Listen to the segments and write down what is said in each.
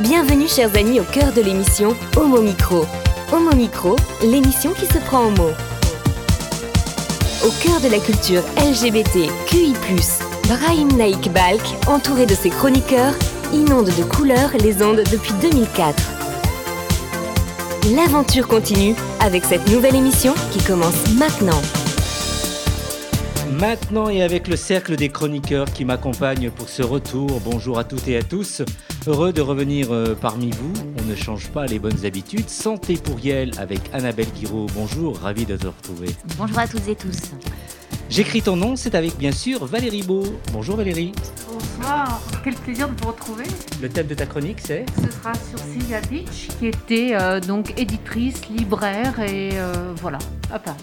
Bienvenue chers amis au cœur de l'émission Homo Micro. Homo Micro, l'émission qui se prend en mots. Au cœur de la culture LGBT, QI+, Brahim Naik Balk, entouré de ses chroniqueurs, inonde de couleurs les ondes depuis 2004. L'aventure continue avec cette nouvelle émission qui commence maintenant. Maintenant et avec le cercle des chroniqueurs qui m'accompagnent pour ce retour, bonjour à toutes et à tous. Heureux de revenir euh, parmi vous. On ne change pas les bonnes habitudes. Santé pour Yel avec Annabelle Guiraud. Bonjour, ravi de te retrouver. Bonjour à toutes et tous. J'écris ton nom, c'est avec bien sûr Valérie Beau. Bonjour Valérie. Bonsoir, quel plaisir de vous retrouver. Le thème de ta chronique, c'est? Ce sera sur Sylvia Beach, qui était euh, donc éditrice, libraire et euh, voilà, à Paris.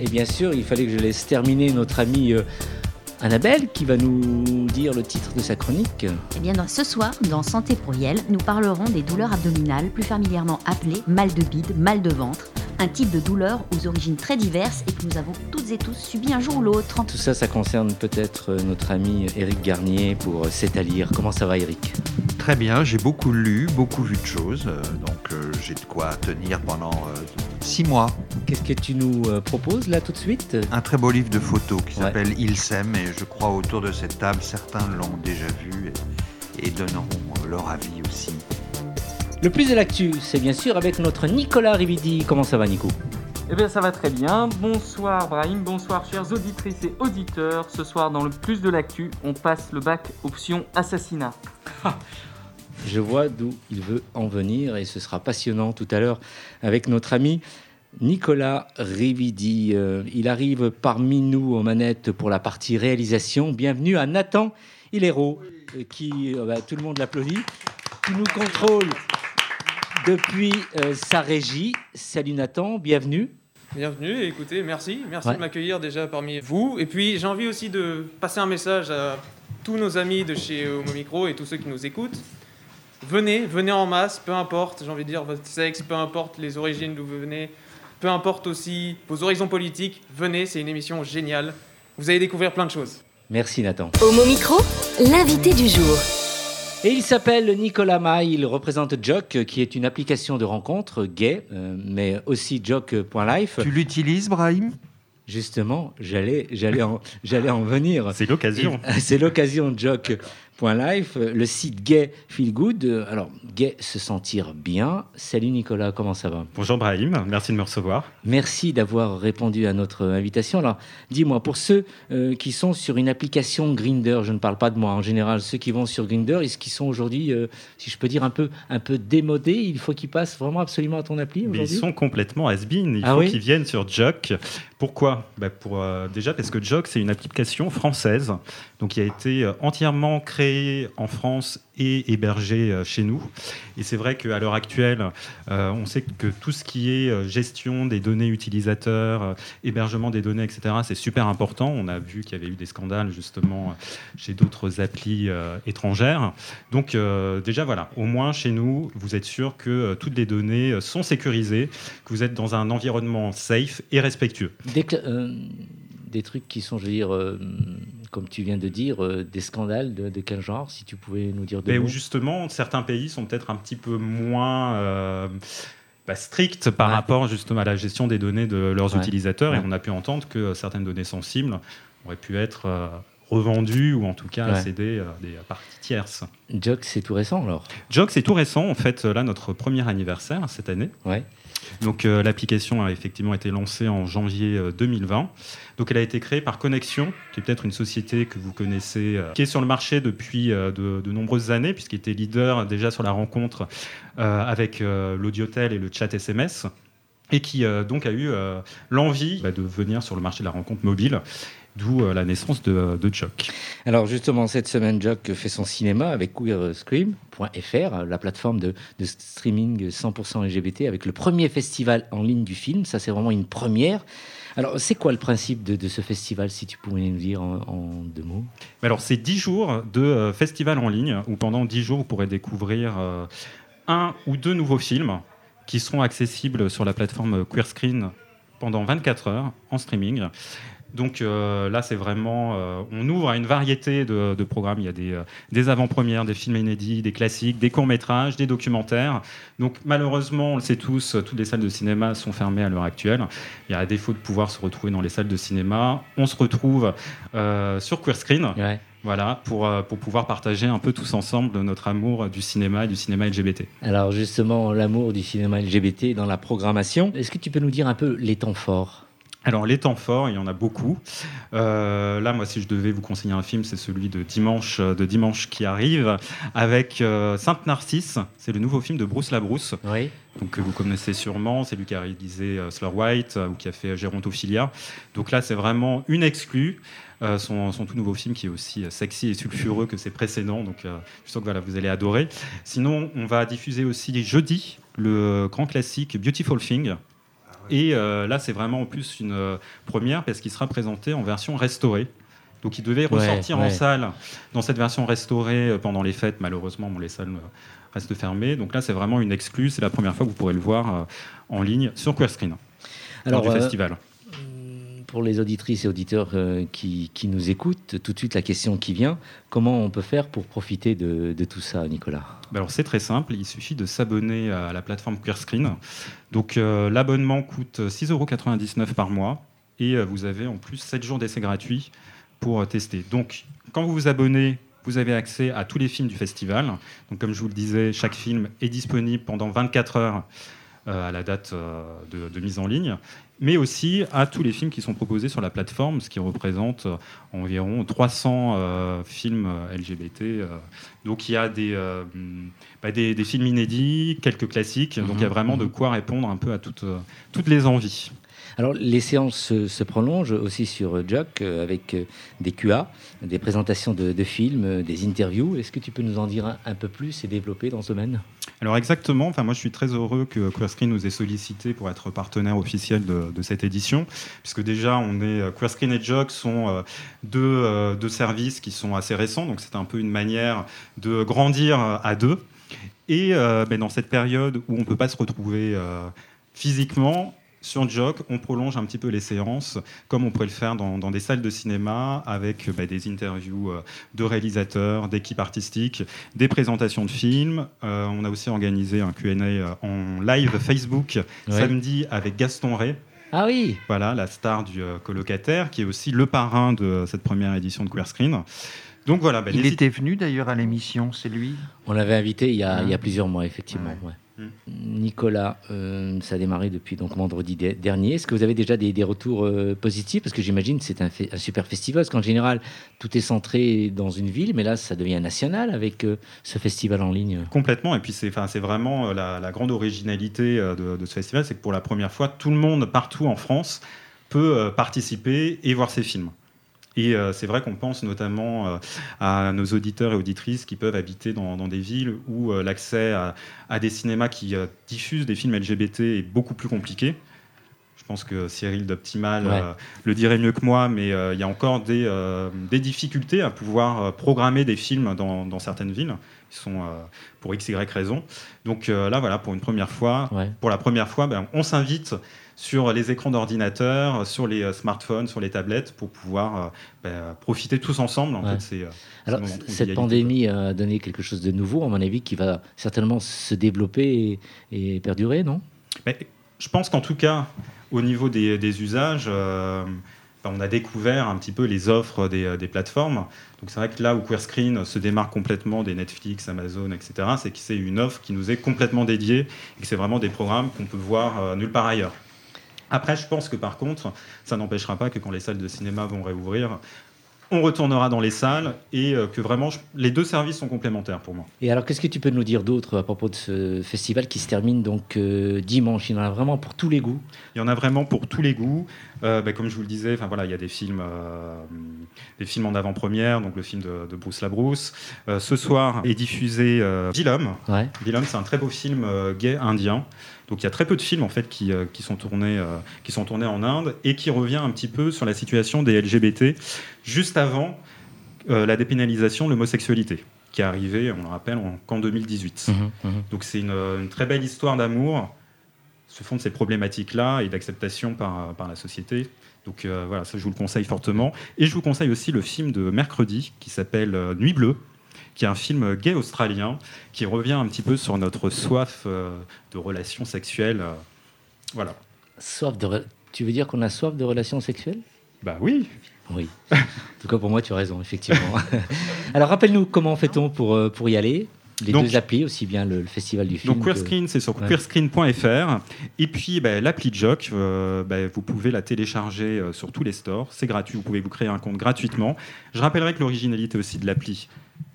Et bien sûr, il fallait que je laisse terminer notre amie euh, Annabelle qui va nous dire le titre de sa chronique. Eh bien, ce soir, dans Santé pour Yel, nous parlerons des douleurs abdominales, plus familièrement appelées mal de bide, mal de ventre. Un type de douleur aux origines très diverses et que nous avons toutes et tous subi un jour ou l'autre. Tout ça, ça concerne peut-être euh, notre ami Éric Garnier pour euh, C'est à lire. Comment ça va Éric? Très bien, j'ai beaucoup lu, beaucoup vu de choses, euh, donc euh, j'ai de quoi tenir pendant euh, six mois. Qu'est-ce que tu nous euh, proposes là tout de suite? Un très beau livre de photos qui Ouais. s'appelle Il s'aime et je crois autour de cette table, certains l'ont déjà vu et, et donneront euh, leur avis aussi. Le plus de l'actu, c'est bien sûr avec notre Nicolas Rividi. Comment ça va Nico? Eh bien ça va très bien. Bonsoir Brahim, bonsoir chères auditrices et auditeurs. Ce soir dans le plus de l'actu, on passe le bac option assassinat. Je vois d'où il veut en venir et ce sera passionnant tout à l'heure avec notre ami Nicolas Rividi. Euh, il arrive parmi nous aux manettes pour la partie réalisation. Bienvenue à Nathan Hilero, euh, qui, euh, bah, tout le monde l'applaudit, qui nous contrôle depuis euh, sa régie. Salut Nathan, bienvenue. Bienvenue, écoutez, merci. Merci Ouais. de m'accueillir déjà parmi vous. Et puis j'ai envie aussi de passer un message à tous nos amis de chez Homo Micro et tous ceux qui nous écoutent. Venez, venez en masse, peu importe, j'ai envie de dire votre sexe, peu importe les origines d'où vous venez, peu importe aussi vos horizons politiques, venez, c'est une émission géniale. Vous allez découvrir plein de choses. Merci Nathan. Homo Micro, l'invité du jour. Et il s'appelle Nicolas May, il représente Jock, qui est une application de rencontre gay, euh, mais aussi jock.life. Tu l'utilises, Brahim? Justement, j'allais, j'allais, en, j'allais en venir. C'est l'occasion. C'est l'occasion de jock.life, le site gay feel good. Alors, gay, se sentir bien. Salut Nicolas, comment ça va? Bonjour Brahim, merci de me recevoir. Merci d'avoir répondu à notre invitation. Alors, dis-moi, pour ceux euh, qui sont sur une application Grinder, je ne parle pas de moi en général, ceux qui vont sur Grinder, est-ce qu'ils sont aujourd'hui, euh, si je peux dire, un peu, un peu démodés? Il faut qu'ils passent vraiment absolument à ton appli Mais ils sont complètement has-been. Il Ah faut oui? qu'ils viennent sur Jock. Pourquoi Bah, pour, euh, Déjà parce que Jock, c'est une application française, donc qui a été euh, entièrement créée en France et euh, chez nous. Et c'est vrai qu'à l'heure actuelle, euh, on sait que tout ce qui est euh, gestion des données utilisateurs, hébergement des données, etc., c'est super important. On a vu qu'il y avait eu des scandales justement chez d'autres applis étrangères. Donc déjà voilà, au moins chez nous, vous êtes sûr que toutes les données sont sécurisées, que vous êtes dans un environnement safe et respectueux. Des trucs qui sont, je veux dire, euh, comme tu viens de dire, euh, des scandales de, de quel genre Si tu pouvais nous dire deux Mais où justement, certains pays sont peut-être un petit peu moins euh, bah, stricts par Ouais. rapport justement à la gestion des données de leurs Ouais. utilisateurs. Ouais. Et on a pu entendre que certaines données sensibles auraient pu être revendues ou en tout cas Ouais. cédées à des parties tierces. Jock, c'est tout récent alors? Jog, c'est tout récent, en fait, là, notre premier anniversaire cette année. Ouais. Donc, euh, l'application a effectivement été lancée en janvier euh, 2020. Donc, elle a été créée par Connexion, qui est peut-être une société que vous connaissez, euh, qui est sur le marché depuis euh, de, nombreuses années, puisqu'il était leader déjà sur la rencontre euh, avec euh, l'audiotel et le chat SMS. Et qui euh, donc a eu euh, l'envie bah, de venir sur le marché de la rencontre mobile, d'où euh, la naissance de, de Jock. Alors justement, cette semaine, Jock fait son cinéma avec queerscream.fr, la plateforme de, de streaming 100% LGBT, avec le premier festival en ligne du film. Ça, c'est vraiment une première. Alors, c'est quoi le principe de, de ce festival, si tu pouvais nous dire en, en deux mots? Mais Alors, c'est 10 jours de euh, festival en ligne où pendant 10 jours, vous pourrez découvrir euh, un ou deux nouveaux films qui seront accessibles sur la plateforme Queerscreen pendant 24 heures en streaming. Donc euh, là, c'est vraiment, euh, on ouvre à une variété de, de programmes. Il y a des, euh, des avant-premières, des films inédits, des classiques, des courts-métrages, des documentaires. Donc malheureusement, on le sait tous, toutes les salles de cinéma sont fermées à l'heure actuelle. Il y a à défaut de pouvoir se retrouver dans les salles de cinéma, on se retrouve sur Queer Screen. Ouais. Voilà, pour, pour pouvoir partager un peu tous ensemble notre amour du cinéma et du cinéma LGBT. Alors justement, l'amour du cinéma LGBT dans la programmation. Est-ce que tu peux nous dire un peu les temps forts? Alors, les temps forts, il y en a beaucoup. Euh, là, moi, si je devais vous conseiller un film, c'est celui de dimanche, de dimanche qui arrive, avec euh, Sainte Narcisse. C'est le nouveau film de Bruce Labrousse, Oui. donc, que vous connaissez sûrement. C'est lui qui a réalisé euh, Slur White euh, ou qui a fait Gérontophilia. Donc là, c'est vraiment une exclue. Euh, son, son tout nouveau film qui est aussi euh, sexy et sulfureux que ses précédents. Donc, euh, je suis sûr que voilà, vous allez adorer. Sinon, on va diffuser aussi jeudi le grand classique Beautiful Thing. Et euh, là, c'est vraiment en plus une euh, première parce qu'il sera présenté en version restaurée. Donc, il devait Ouais, ressortir en salle dans cette version restaurée euh, pendant les fêtes. Malheureusement, bon, les salles restent fermées. Donc là, c'est vraiment une exclue. C'est la première fois que vous pourrez le voir en ligne sur Queer Screen, lors du euh, festival. pour les auditrices et auditeurs qui, qui nous écoutent, tout de suite la question qui vient, comment on peut faire pour profiter de, de tout ça, Nicolas? Ben alors c'est très simple, il suffit de s'abonner à la plateforme QueerScreen. Donc euh, l'abonnement coûte 6,99 euros par mois et euh, vous avez en plus 7 jours d'essai gratuit pour euh, tester. Donc quand vous vous abonnez, vous avez accès à tous les films du festival. Donc comme je vous le disais, chaque film est disponible pendant 24 heures à la date de mise en ligne, mais aussi à tous les films qui sont proposés sur la plateforme, ce qui représente euh, environ 300 euh, films euh, LGBT. euh. donc il y a des, euh, bah, des, des films inédits, quelques classiques, donc il y a vraiment de quoi répondre un peu à toutes, toutes les envies. Alors, les séances se, se prolongent aussi sur Jock avec des QA, des présentations de, de films, des interviews. Est-ce que tu peux nous en dire un, un peu plus et développer dans ce domaine? Alors exactement, enfin, moi je suis très heureux que QueerScreen nous ait sollicité pour être partenaire officiel de, cette édition, puisque déjà on est euh, QueerScreen et Jog sont euh, deux, euh, deux services qui sont assez récents, donc c'est un peu une manière de grandir à deux. Et dans cette période où on ne peut pas se retrouver physiquement, sur Jock, on prolonge un petit peu les séances, comme on pourrait le faire dans, dans des salles de cinéma, avec bah, des interviews euh, de réalisateurs, d'équipes artistiques, des présentations de films. Euh, on a aussi organisé un Q&A euh, en live Facebook Ouais. samedi avec Gaston Ray, Ah oui voilà, la star du euh, colocataire, qui est aussi le parrain de cette première édition de Queer Screen. Donc voilà, bah, Il était venu d'ailleurs à l'émission, c'est lui? On l'avait invité il y, a, Hein il y a plusieurs mois, effectivement. Ouais. ouais. Nicolas, euh, ça a démarré depuis donc vendredi de- dernier. Est-ce que vous avez déjà des, retours euh, positifs? Parce que j'imagine que c'est un, super festival, parce qu'en général, tout est centré dans une ville, mais là, ça devient national avec euh, ce festival en ligne. Complètement, et puis c'est vraiment la, grande originalité de, de ce festival, c'est que pour la première fois, tout le monde partout en France peut participer et voir ces films. Et euh, c'est vrai qu'on pense notamment euh, à nos auditeurs et auditrices qui peuvent habiter dans, dans des villes où euh, l'accès à, à des cinémas qui diffusent des films LGBT est beaucoup plus compliqué. Je pense que Cyril d'Optimal Ouais. euh, le dirait mieux que moi, mais euh, il y a encore des, euh, des difficultés à pouvoir programmer des films dans, dans certaines villes qui sont pour x, y raison. Donc là, voilà, pour une première fois, Ouais. pour la première fois, ben, on s'invite sur les écrans d'ordinateur, sur les euh, smartphones, sur les tablettes, pour pouvoir euh, ben, profiter tous ensemble. En Ouais. fait, c'est, euh, Alors, c'est cette pandémie a donné quelque chose de nouveau, à mon avis, qui va certainement se développer et, et perdurer, non? Mais je pense qu'en tout cas, au niveau des, des usages, euh, ben, on a découvert un petit peu les offres des, des plateformes. Donc c'est vrai que là où QueerScreen se démarque complètement des Netflix, Amazon, etc., c'est que c'est une offre qui nous est complètement dédiée et que c'est vraiment des programmes qu'on peut voir nulle part ailleurs. Après, je pense que par contre, ça n'empêchera pas que quand les salles de cinéma vont réouvrir, on retournera dans les salles et euh, que vraiment je- les deux services sont complémentaires pour moi. Et alors, qu'est-ce que tu peux nous dire d'autre à propos de ce festival qui se termine donc euh, dimanche? Il y en a vraiment pour tous les goûts. Il y en a vraiment pour tous les goûts. Euh, bah, comme je vous le disais, enfin voilà, il y a des films, euh, des films en avant-première, donc le film de, de Bruce Labrousse. Ce soir est diffusé Vilum. Ouais. C'est un très beau film gay indien. Donc il y a très peu de films en fait qui, euh, qui sont tournés euh, qui sont tournés en Inde et qui revient un petit peu sur la situation des LGBT juste avant euh, la dépénalisation de l'homosexualité qui est arrivée, on le rappelle, en- qu'en 2018. Mhm, mhm. Donc c'est une, une très belle histoire d'amour, se fond de ces problématiques-là et d'acceptation par, par la société. Donc euh, voilà, ça je vous le conseille fortement. Et je vous conseille aussi le film de mercredi qui s'appelle Nuit bleue, qui est un film gay australien qui revient un petit peu sur notre soif euh, de relations sexuelles. euh, voilà. Soif de. Tu veux dire qu'on a soif de relations sexuelles? Bah oui. Oui. En tout cas, pour moi, tu as raison, effectivement. Alors, rappelle-nous comment fait-on pour, euh, pour y aller? Les Donc- deux applis, aussi bien le, le festival du film. Donc que- Queerscreen, c'est sur Ouais. queerscreen.fr. Et puis bah, l'appli Jock, euh, bah, vous pouvez la télécharger euh, sur tous les stores. C'est gratuit, vous pouvez vous créer un compte gratuitement. Je rappellerai que l'originalité aussi de l'appli,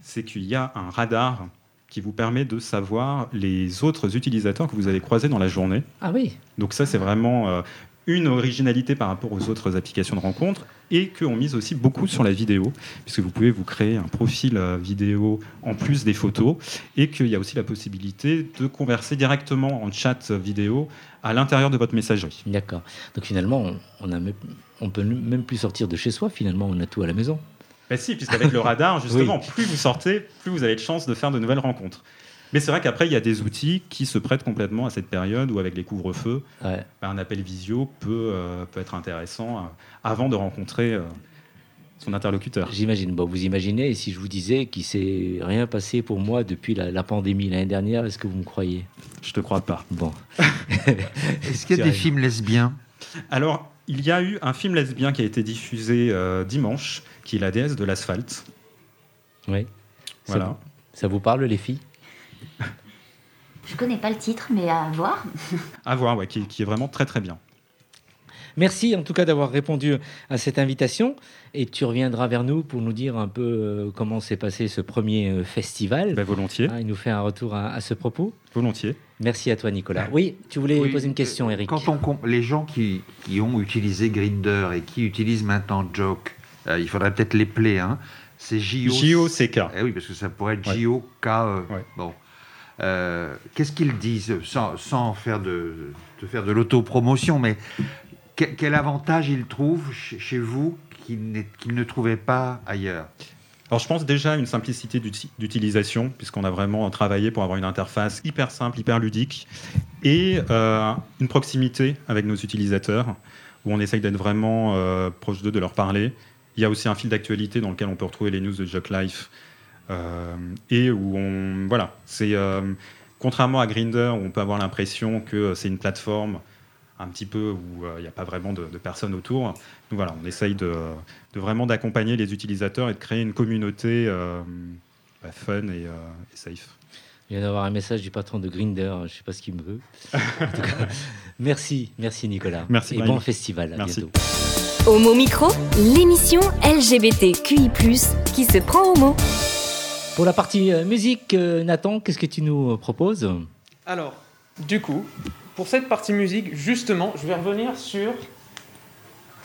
c'est qu'il y a un radar qui vous permet de savoir les autres utilisateurs que vous allez croiser dans la journée. Ah oui, Donc ça, c'est vraiment euh, une originalité par rapport aux autres applications de rencontres et qu'on mise aussi beaucoup sur la vidéo, puisque vous pouvez vous créer un profil euh, vidéo en plus des photos et qu'il y a aussi la possibilité de converser directement en chat vidéo à l'intérieur de votre messagerie. d'accord. Donc finalement, on, on a même, on peut même plus sortir de chez soi. Finalement, on a tout à la maison. Ben si, puisqu'avec le radar, justement, plus vous sortez, plus vous avez de chances de faire de nouvelles rencontres. Mais c'est vrai qu'après, il y a des outils qui se prêtent complètement à cette période où, avec les couvre-feux, Ouais. ben, un appel visio peut, euh, peut être intéressant euh, avant de rencontrer euh, son interlocuteur. J'imagine. Bon, vous imaginez, si je vous disais qu'il s'est rien passé pour moi depuis la, la pandémie l'année dernière, est-ce que vous me croyez? Je te crois pas. Bon. Est-ce qu'il y a des films lesbiens? Alors, il y a eu un film lesbien qui a été diffusé euh, dimanche, qui est La déesse de l'asphalte. Oui. Ça, Voilà. vous- ça vous parle, les filles? Je connais pas le titre, mais à voir. À voir, ouais, qui, qui est vraiment très très bien. Merci en tout cas d'avoir répondu à cette invitation. Et tu reviendras vers nous pour nous dire un peu euh, comment s'est passé ce premier euh, festival. Ben, volontiers, Ah, il nous fait un retour à, à ce propos. volontiers. Merci à toi, Nicolas. Oui, tu voulais Oui, poser une question, euh, Eric. Quand on les gens qui, qui ont utilisé Grinder et qui utilisent maintenant Joke, euh, il faudrait peut-être les play, hein. C'est J.O. J-O-C-K. Eh oui, parce que ça pourrait être. J-O-K-E. Ouais. Bon. Euh, Qu'est-ce qu'ils disent, sans, sans faire de, de faire de l'autopromotion, mais que- quel avantage ils trouvent chez, chez vous qu'ils ne trouvaient pas ailleurs? Alors je pense déjà à une simplicité d'uti- d'utilisation, puisqu'on a vraiment travaillé pour avoir une interface hyper simple, hyper ludique, et euh, une proximité avec nos utilisateurs, où on essaye d'être vraiment euh, proche d'eux, de leur parler. Il y a aussi un fil d'actualité dans lequel on peut retrouver les news de Jock Life, euh, et où on... Voilà, c'est... euh, contrairement à Grinder, où on peut avoir l'impression que c'est une plateforme un petit peu où euh, il n'y a pas vraiment de, de personnes autour. Nous, voilà, on essaye de, de vraiment d'accompagner les utilisateurs et de créer une communauté euh, bah, fun et, euh, et safe. Je viens d'avoir un message du patron de Grinder. Je ne sais pas ce qu'il me veut. En tout cas, merci, merci Nicolas. Merci, Et bon festival. À Merci. bientôt. Homo Micro, l'émission LGBTQI+, qui se prend au mot. Pour la partie euh, musique, euh, Nathan, qu'est-ce que tu nous euh, proposes? Alors, du coup, pour cette partie musique, justement, je vais revenir sur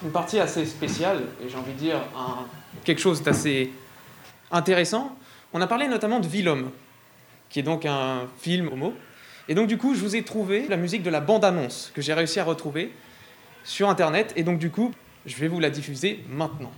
une partie assez spéciale, et j'ai envie de dire un- quelque chose d'assez intéressant. On a parlé notamment de Vilhomme, qui est donc un film homo. Et donc, du coup, je vous ai trouvé la musique de la bande-annonce que j'ai réussi à retrouver sur Internet. Et donc, du coup, je vais vous la diffuser maintenant.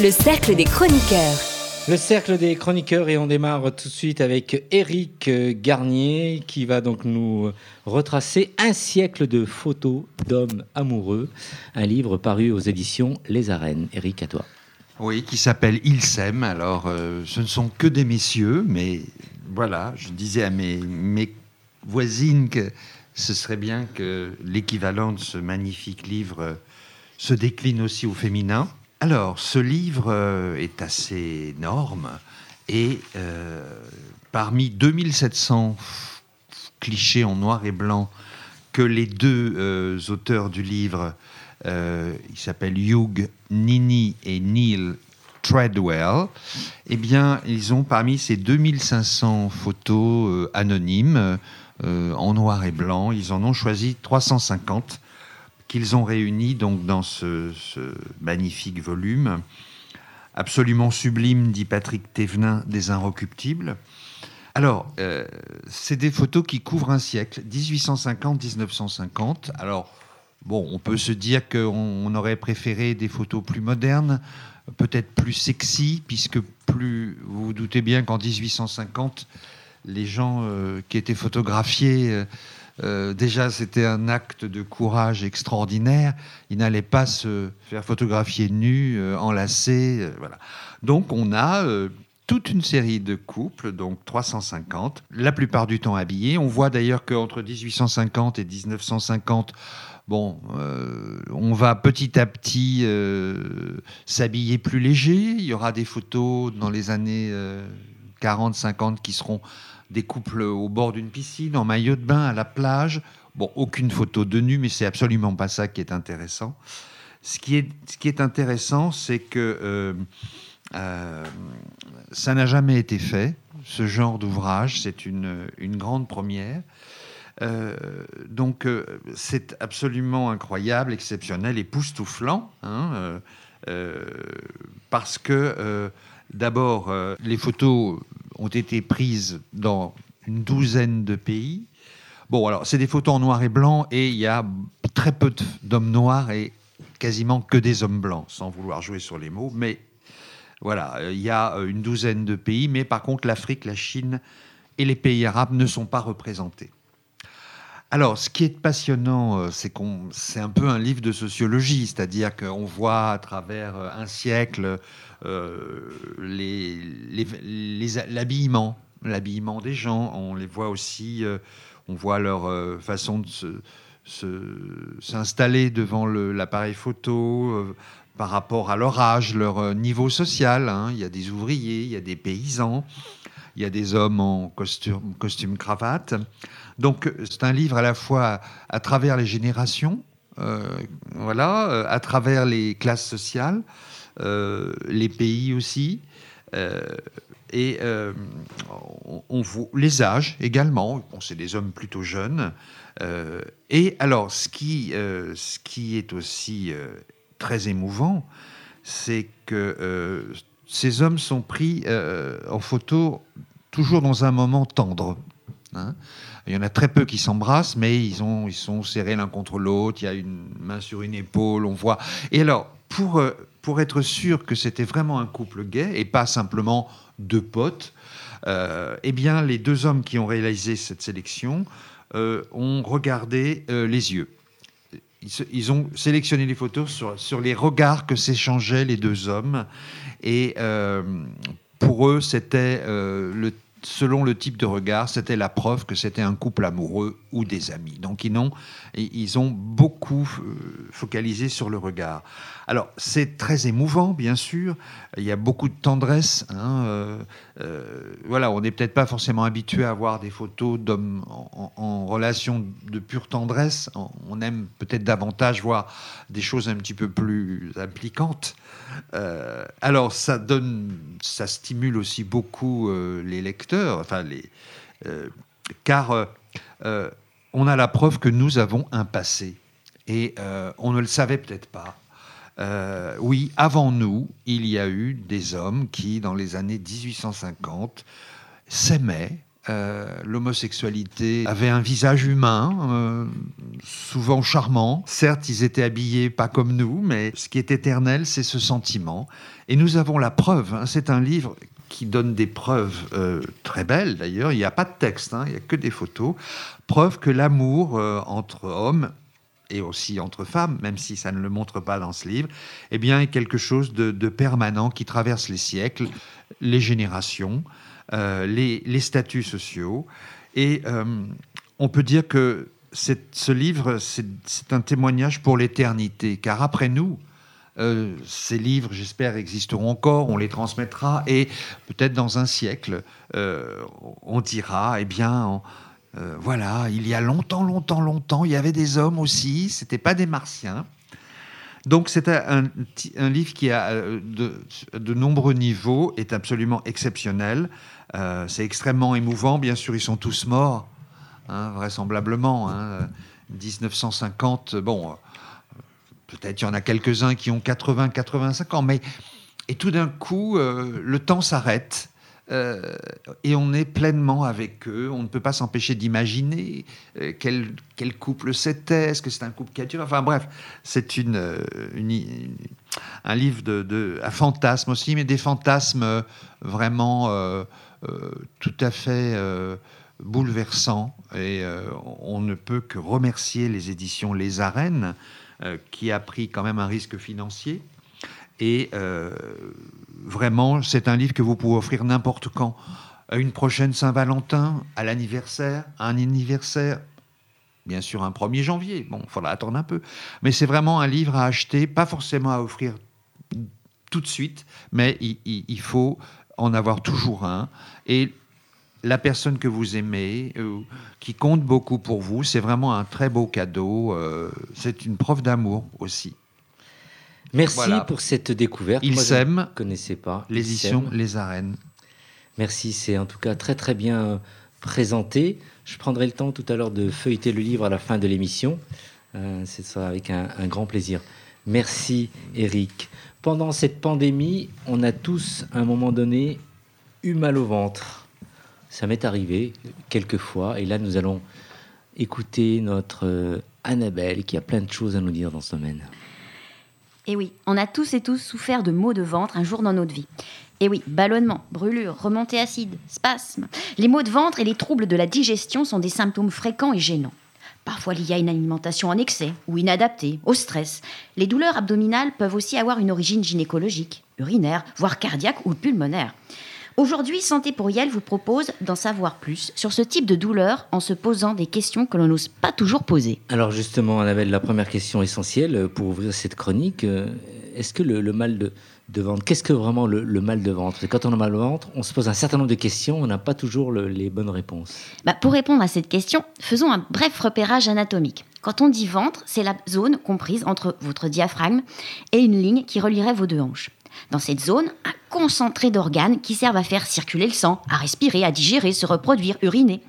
Le cercle des chroniqueurs. Le cercle des chroniqueurs et on démarre tout de suite avec Éric Garnier qui va donc nous retracer un siècle de photos d'hommes amoureux, un livre paru aux éditions Les Arènes. Éric, à toi. Oui, qui s'appelle Ils s'aiment. Alors, euh, ce ne sont que des messieurs, mais voilà, je disais à mes, mes voisines que ce serait bien que l'équivalent de ce magnifique livre euh, se décline aussi au féminin. Alors, ce livre euh, est assez énorme et euh, parmi 2700 clichés en noir et blanc que les deux euh, auteurs du livre, ils s'appellent Hugh Nini et Neil Treadwell, eh bien, ils ont parmi ces 2500 photos anonymes en noir et blanc, ils en ont choisi 350 qu'ils ont réuni donc dans ce, magnifique volume, absolument sublime, dit Patrick Thévenin, des Inrecuptibles. Alors, euh, c'est des photos qui couvrent un siècle, 1850-1950. Alors, bon, on peut se dire qu'on aurait préféré des photos plus modernes, peut-être plus sexy, puisque plus, vous vous doutez bien qu'en 1850, les gens euh, qui étaient photographiés euh, euh, déjà, c'était un acte de courage extraordinaire. Il n'allait pas se faire photographier nu, euh, enlacé. Euh, voilà. Donc, on a toute une série de couples, donc 350, la plupart du temps habillés. On voit d'ailleurs qu'entre 1850 et 1950, bon, on va petit à petit s'habiller plus léger. Il y aura des photos dans les années 40, 50 qui seront des couples au bord d'une piscine, en maillot de bain, à la plage. Bon, aucune photo de nu, mais c'est absolument pas ça qui est intéressant. Ce qui est, ce qui est intéressant, c'est que euh, euh, ça n'a jamais été fait, ce genre d'ouvrage. C'est une, une, grande première. Euh, donc, c'est absolument incroyable, exceptionnel, époustouflant, hein, parce que d'abord, les photos ont été prises dans une douzaine de pays. Bon, alors c'est des photos en noir et blanc et il y a très peu d'hommes noirs et quasiment que des hommes blancs, sans vouloir jouer sur les mots. Mais voilà, il y a une douzaine de pays, mais par contre l'Afrique, la Chine et les pays arabes ne sont pas représentés. Alors, ce qui est passionnant, euh, c'est qu'on, c'est un peu un livre de sociologie, c'est-à-dire qu'on voit à travers euh, un siècle euh, l'habillement, l'habillement des gens. On les voit aussi, on voit leur façon de s'installer devant l'appareil photo par rapport à leur âge, leur niveau social. Hein. Il y a des ouvriers, il y a des paysans, il y a des hommes en costume, costume cravate. Donc c'est un livre à la fois à, travers les générations, euh, voilà, euh, à travers les classes sociales, euh, les pays aussi, et on, voit les âges également. Bon, c'est des hommes plutôt jeunes. et alors, ce qui, ce qui est aussi très émouvant, c'est que ces hommes sont pris en photo toujours dans un moment tendre. Hein. Il y en a très peu qui s'embrassent, mais ils, ont, ils sont serrés l'un contre l'autre. Il y a une main sur une épaule, on voit. Et alors, pour, euh, pour être sûr que c'était vraiment un couple gay et pas simplement deux potes, euh, eh bien, les deux hommes qui ont réalisé cette sélection euh, ont regardé les yeux. Ils, ont sélectionné les photos sur, les regards que s'échangeaient les deux hommes. Et pour eux, c'était le selon le type de regard, c'était la preuve que c'était un couple amoureux ou des amis. Donc ils ont, ils ont beaucoup euh, focalisé sur le regard. Alors c'est très émouvant, bien sûr. Il y a beaucoup de tendresse. Hein, euh, euh, voilà, on n'est peut-être pas forcément habitué à voir des photos d'hommes en, relation de pure tendresse. On aime peut-être davantage voir des choses un petit peu plus impliquantes. alors ça donne, ça stimule aussi beaucoup les lecteurs, enfin les, car on a la preuve que nous avons un passé. Et euh, on ne le savait peut-être pas. Euh, oui, avant nous, il y a eu des hommes qui, dans les années 1850, s'aimaient. Euh, l'homosexualité avait un visage humain, souvent charmants. Certes, ils étaient habillés pas comme nous, mais ce qui est éternel, c'est ce sentiment. Et nous avons la preuve. hein. C'est un livre qui donne des preuves euh, très belles d'ailleurs. Il n'y a pas de texte, hein, il n'y a que des photos. Preuve que l'amour euh, entre hommes et aussi entre femmes, même si ça ne le montre pas dans ce livre, eh bien, est quelque chose de, permanent qui traverse les siècles, les générations, euh, les, statuts sociaux. Et euh, on peut dire que ce livre, c'est un témoignage pour l'éternité, car après nous, euh, ces livres, j'espère, existeront encore, on les transmettra, et peut-être dans un siècle, on dira, eh bien, euh, voilà, il y a longtemps, longtemps, longtemps, il y avait des hommes aussi, c'était pas des martiens. Donc c'est un, livre qui a euh, de, nombreux niveaux, est absolument exceptionnel. Euh, c'est extrêmement émouvant, bien sûr, ils sont tous morts, hein, vraisemblablement. hein. 1950, bon, euh, peut-être il y en a quelques-uns qui ont 80, 85 ans, mais et tout d'un coup, le temps s'arrête. Euh, et on est pleinement avec eux. On ne peut pas s'empêcher d'imaginer euh, quel, couple c'était. Est-ce que c'est un couple qui a duré Enfin bref, c'est euh, un livre de, de à fantasmes aussi, mais des fantasmes vraiment tout à fait bouleversants. Et on ne peut que remercier les éditions Les Arènes, qui a pris quand même un risque financier. Et euh, vraiment, c'est un livre que vous pouvez offrir n'importe quand. À une prochaine Saint-Valentin, à l'anniversaire, à un anniversaire, bien sûr un 1er janvier. Bon, il faudra attendre un peu. Mais c'est vraiment un livre à acheter, pas forcément à offrir tout de suite, mais il, faut en avoir toujours un. Et la personne que vous aimez, euh, qui compte beaucoup pour vous, c'est vraiment un très beau cadeau. euh, c'est une preuve d'amour aussi. Merci Voilà. pour cette découverte. S'aiment. ne connaissais pas. L'édition. Les Arènes. Merci, c'est en tout cas très très bien présenté. Je prendrai le temps tout à l'heure de feuilleter le livre à la fin de l'émission. Euh, Ce sera avec un, un grand plaisir. Merci Eric. Pendant cette pandémie, on a tous à un moment donné eu mal au ventre. Ça m'est arrivé quelques fois et là nous allons écouter notre euh, Annabelle qui a plein de choses à nous dire dans ce domaine. Et oui, on a tous et tous souffert de maux de ventre un jour dans notre vie. Et oui, ballonnement, brûlure, remontée acide, spasme. Les maux de ventre et les troubles de la digestion sont des symptômes fréquents et gênants. Parfois liés à une alimentation en excès ou inadaptée, au stress. Les douleurs abdominales peuvent aussi avoir une origine gynécologique, urinaire, voire cardiaque ou pulmonaire. Aujourd'hui, Santé pour Yel vous propose d'en savoir plus sur ce type de douleur en se posant des questions que l'on n'ose pas toujours poser. Alors justement, Annabelle, la première question essentielle euh, pour ouvrir cette chronique, euh, est-ce que le, le mal de, de ventre, qu'est-ce que vraiment le, le mal de ventre? Que Quand on a mal au ventre, on se pose un certain nombre de questions, on n'a pas toujours le- les bonnes réponses. Bah, pour répondre à cette question, faisons un bref repérage anatomique. Quand on dit ventre, c'est la zone comprise entre votre diaphragme et une ligne qui relierait vos deux hanches. Dans cette zone, un concentré d'organes qui servent à faire circuler le sang, à respirer, à digérer, se reproduire, uriner.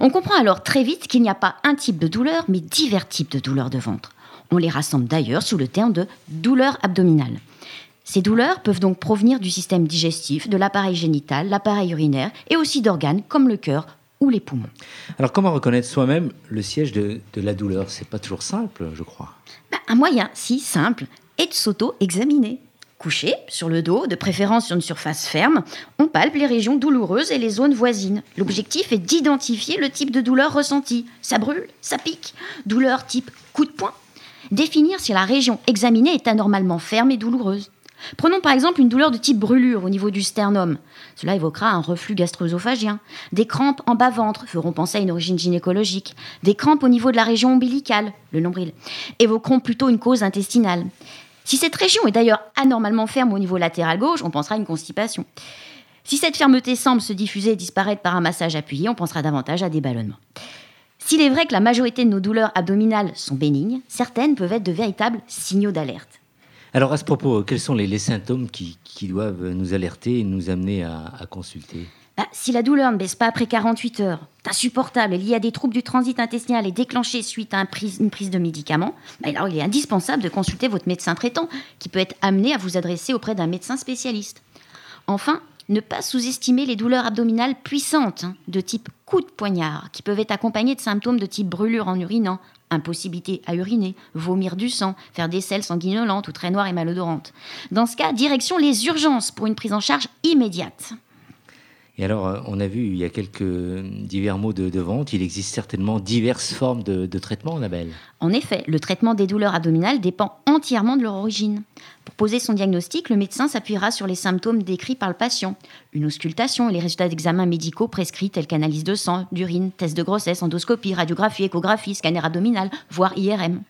On comprend alors très vite qu'il n'y a pas un type de douleur, mais divers types de douleurs de ventre. On les rassemble d'ailleurs sous le terme de douleur abdominale. Ces douleurs peuvent donc provenir du système digestif, de l'appareil génital, l'appareil urinaire et aussi d'organes comme le cœur ou les poumons. Alors comment reconnaître soi-même le siège de, de la douleur? C'est pas toujours simple, je crois. Bah, un moyen si simple est de s'auto-examiner. Couché sur le dos, de préférence sur une surface ferme, on palpe les régions douloureuses et les zones voisines. L'objectif est d'identifier le type de douleur ressentie. Ça brûle, ça pique, douleur type coup de poing. Définir si la région examinée est anormalement ferme et douloureuse. Prenons par exemple une douleur de type brûlure au niveau du sternum. Cela évoquera un reflux gastro-œsophagien. Des crampes en bas-ventre feront penser à une origine gynécologique. Des crampes au niveau de la région ombilicale, le nombril, évoqueront plutôt une cause intestinale. Si cette région est d'ailleurs anormalement ferme au niveau latéral gauche, on pensera à une constipation. Si cette fermeté semble se diffuser et disparaître par un massage appuyé, on pensera davantage à des ballonnements. S'il est vrai que la majorité de nos douleurs abdominales sont bénignes, certaines peuvent être de véritables signaux d'alerte. Alors à ce propos, quels sont les, symptômes qui, doivent nous alerter et nous amener à consulter? Bah, si la douleur ne baisse pas après 48 heures, insupportable, liée à des troubles du transit intestinal et déclenchée suite à une prise de médicaments, bah, alors il est indispensable de consulter votre médecin traitant, qui peut être amené à vous adresser auprès d'un médecin spécialiste. Enfin, Ne pas sous-estimer les douleurs abdominales puissantes, hein, de type coup de poignard, qui peuvent être accompagnées de symptômes de type brûlure en urinant, impossibilité à uriner, vomir du sang, faire des selles sanguinolentes ou très noires et malodorantes. Dans ce cas, direction les urgences pour une prise en charge immédiate. Alors, euh, on a vu, il y a quelques divers mots de, vente. Il existe certainement diverses formes de, de traitement, Annabelle. En effet, le traitement des douleurs abdominales dépend entièrement de leur origine. Pour poser son diagnostic, le médecin s'appuiera sur les symptômes décrits par le patient. Une auscultation et les résultats d'examens médicaux prescrits tels qu'analyse de sang, d'urine, test de grossesse, endoscopie, radiographie, échographie, scanner abdominal, voire IRM.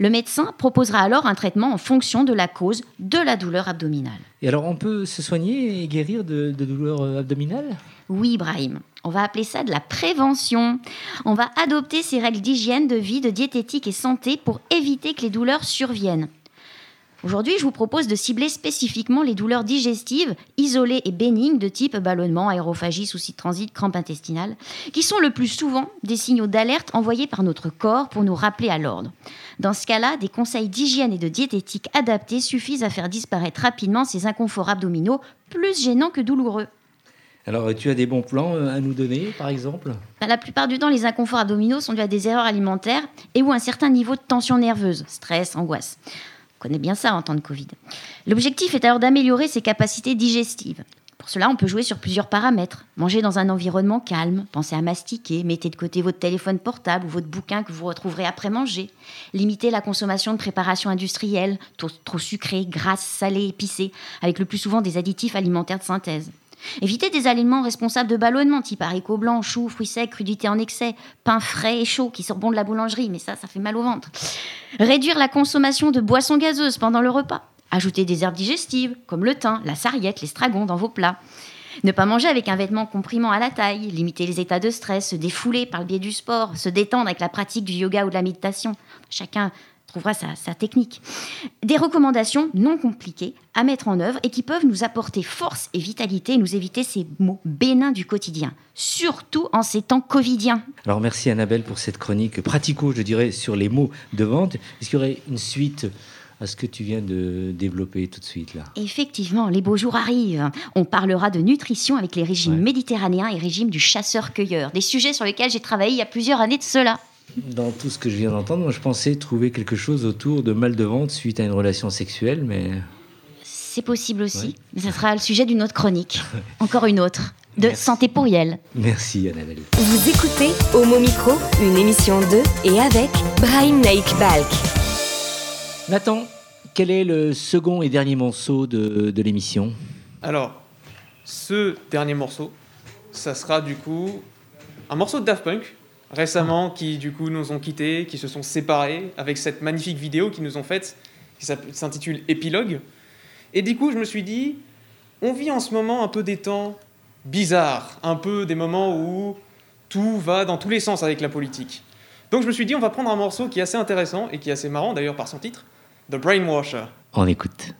Le médecin proposera alors un traitement en fonction de la cause de la douleur abdominale. Et alors, on peut se soigner et guérir de, de douleurs euh, abdominales? Oui, Brahim, on va appeler ça de la prévention. On va adopter ces règles d'hygiène, de vie, de diététique et santé pour éviter que les douleurs surviennent. Aujourd'hui, je vous propose de cibler spécifiquement les douleurs digestives, isolées et bénignes de type ballonnement, aérophagie, souci de transit, crampe intestinale, qui sont le plus souvent des signaux d'alerte envoyés par notre corps pour nous rappeler à l'ordre. Dans ce cas-là, des conseils d'hygiène et de diététique adaptés suffisent à faire disparaître rapidement ces inconforts abdominaux plus gênants que douloureux. Alors, tu as des bons plans euh, à nous donner, par exemple? Ben, La plupart du temps, les inconforts abdominaux sont dus à des erreurs alimentaires et ou un certain niveau de tension nerveuse, stress, angoisse. On connaît bien ça en temps de Covid. L'objectif est alors d'améliorer ses capacités digestives. Pour cela, on peut jouer sur plusieurs paramètres. Manger dans un environnement calme, pensez à mastiquer, mettez de côté votre téléphone portable ou votre bouquin que vous retrouverez après manger. Limitez la consommation de préparations industrielles, trop, trop sucrées, grasses, salées, épicées, avec le plus souvent des additifs alimentaires de synthèse. Évitez des aliments responsables de ballonnement, type haricots blancs, choux, fruits secs, crudités en excès, pain frais et chaud qui sort bon de la boulangerie, mais ça, ça fait mal au ventre. Réduire la consommation de boissons gazeuses pendant le repas. Ajouter des herbes digestives, comme le thym, la sarriette, l'estragon dans vos plats. Ne pas manger avec un vêtement comprimant à la taille, limiter les états de stress, se défouler par le biais du sport, se détendre avec la pratique du yoga ou de la méditation. Chacun trouvera sa, sa technique. Des recommandations non compliquées à mettre en œuvre et qui peuvent nous apporter force et vitalité et nous éviter ces mots bénins du quotidien, surtout en ces temps covidiens. Alors, merci Annabelle pour cette chronique pratico, je dirais, sur les mots de vente. Est-ce qu'il y aurait une suite à ce que tu viens de développer tout de suite là? Effectivement, les beaux jours arrivent. On parlera de nutrition avec les régimes Ouais. méditerranéens et régimes du chasseur-cueilleur, des sujets sur lesquels j'ai travaillé il y a plusieurs années de cela. Dans tout ce que je viens d'entendre, moi je pensais trouver quelque chose autour de mal de ventre suite à une relation sexuelle, mais C'est possible aussi, Ouais. mais ça sera le sujet d'une autre chronique. Encore une autre, de Merci. santé pour Yel. merci Annabelle. Vous écoutez Homo Micro, une émission de et avec Brahim Naik Balk. Nathan, quel est le second et dernier morceau de, de l'émission? Alors, ce dernier morceau, ça sera du coup un morceau de Daft Punk, récemment, qui du coup nous ont quittés, qui se sont séparés, avec cette magnifique vidéo qu'ils nous ont faite, qui s'intitule Épilogue. Et du coup, je me suis dit, on vit en ce moment un peu des temps bizarres, un peu des moments où tout va dans tous les sens avec la politique. Donc je me suis dit, on va prendre un morceau qui est assez intéressant et qui est assez marrant d'ailleurs par son titre, The Brainwasher. On écoute.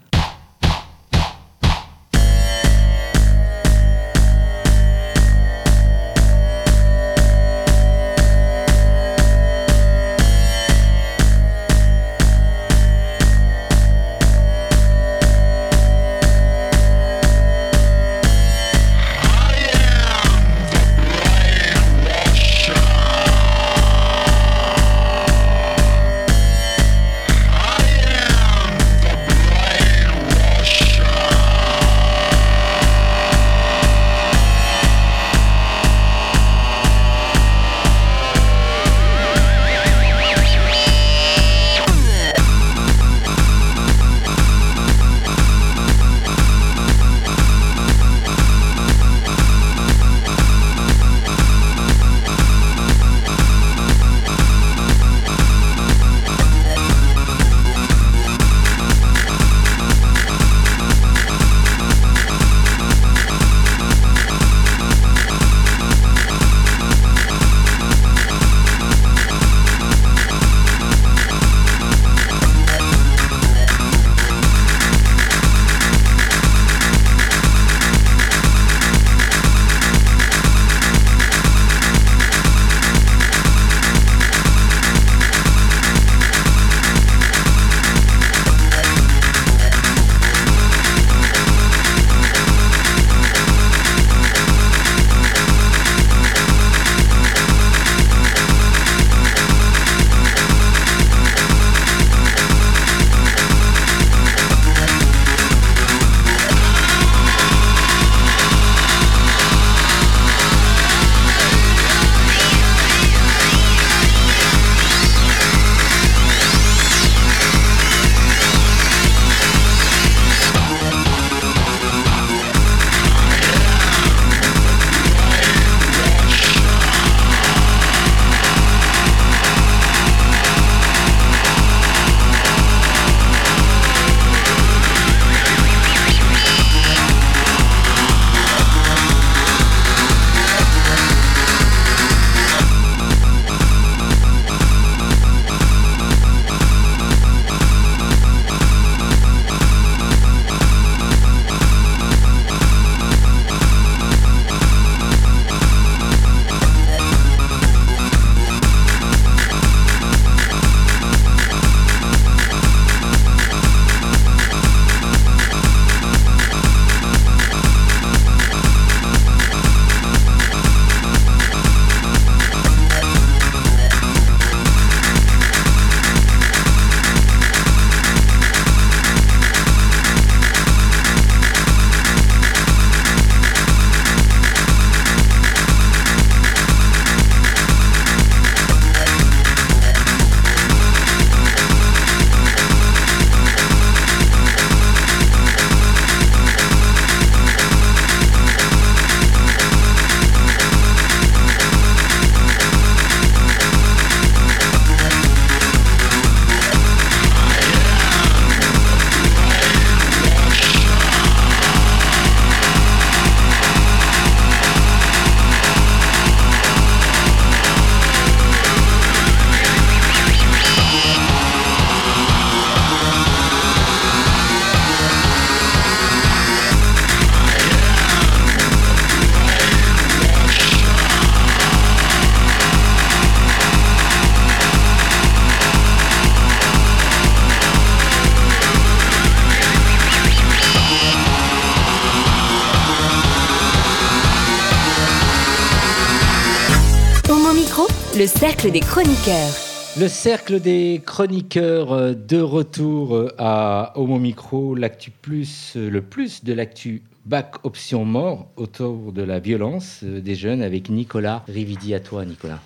Cercle des chroniqueurs. Le cercle des chroniqueurs euh, de retour euh, à Homo Micro, l'actu plus, euh, le plus de l'actu bac option mort autour de la violence des jeunes avec Nicolas Rividi. À toi, Nicolas.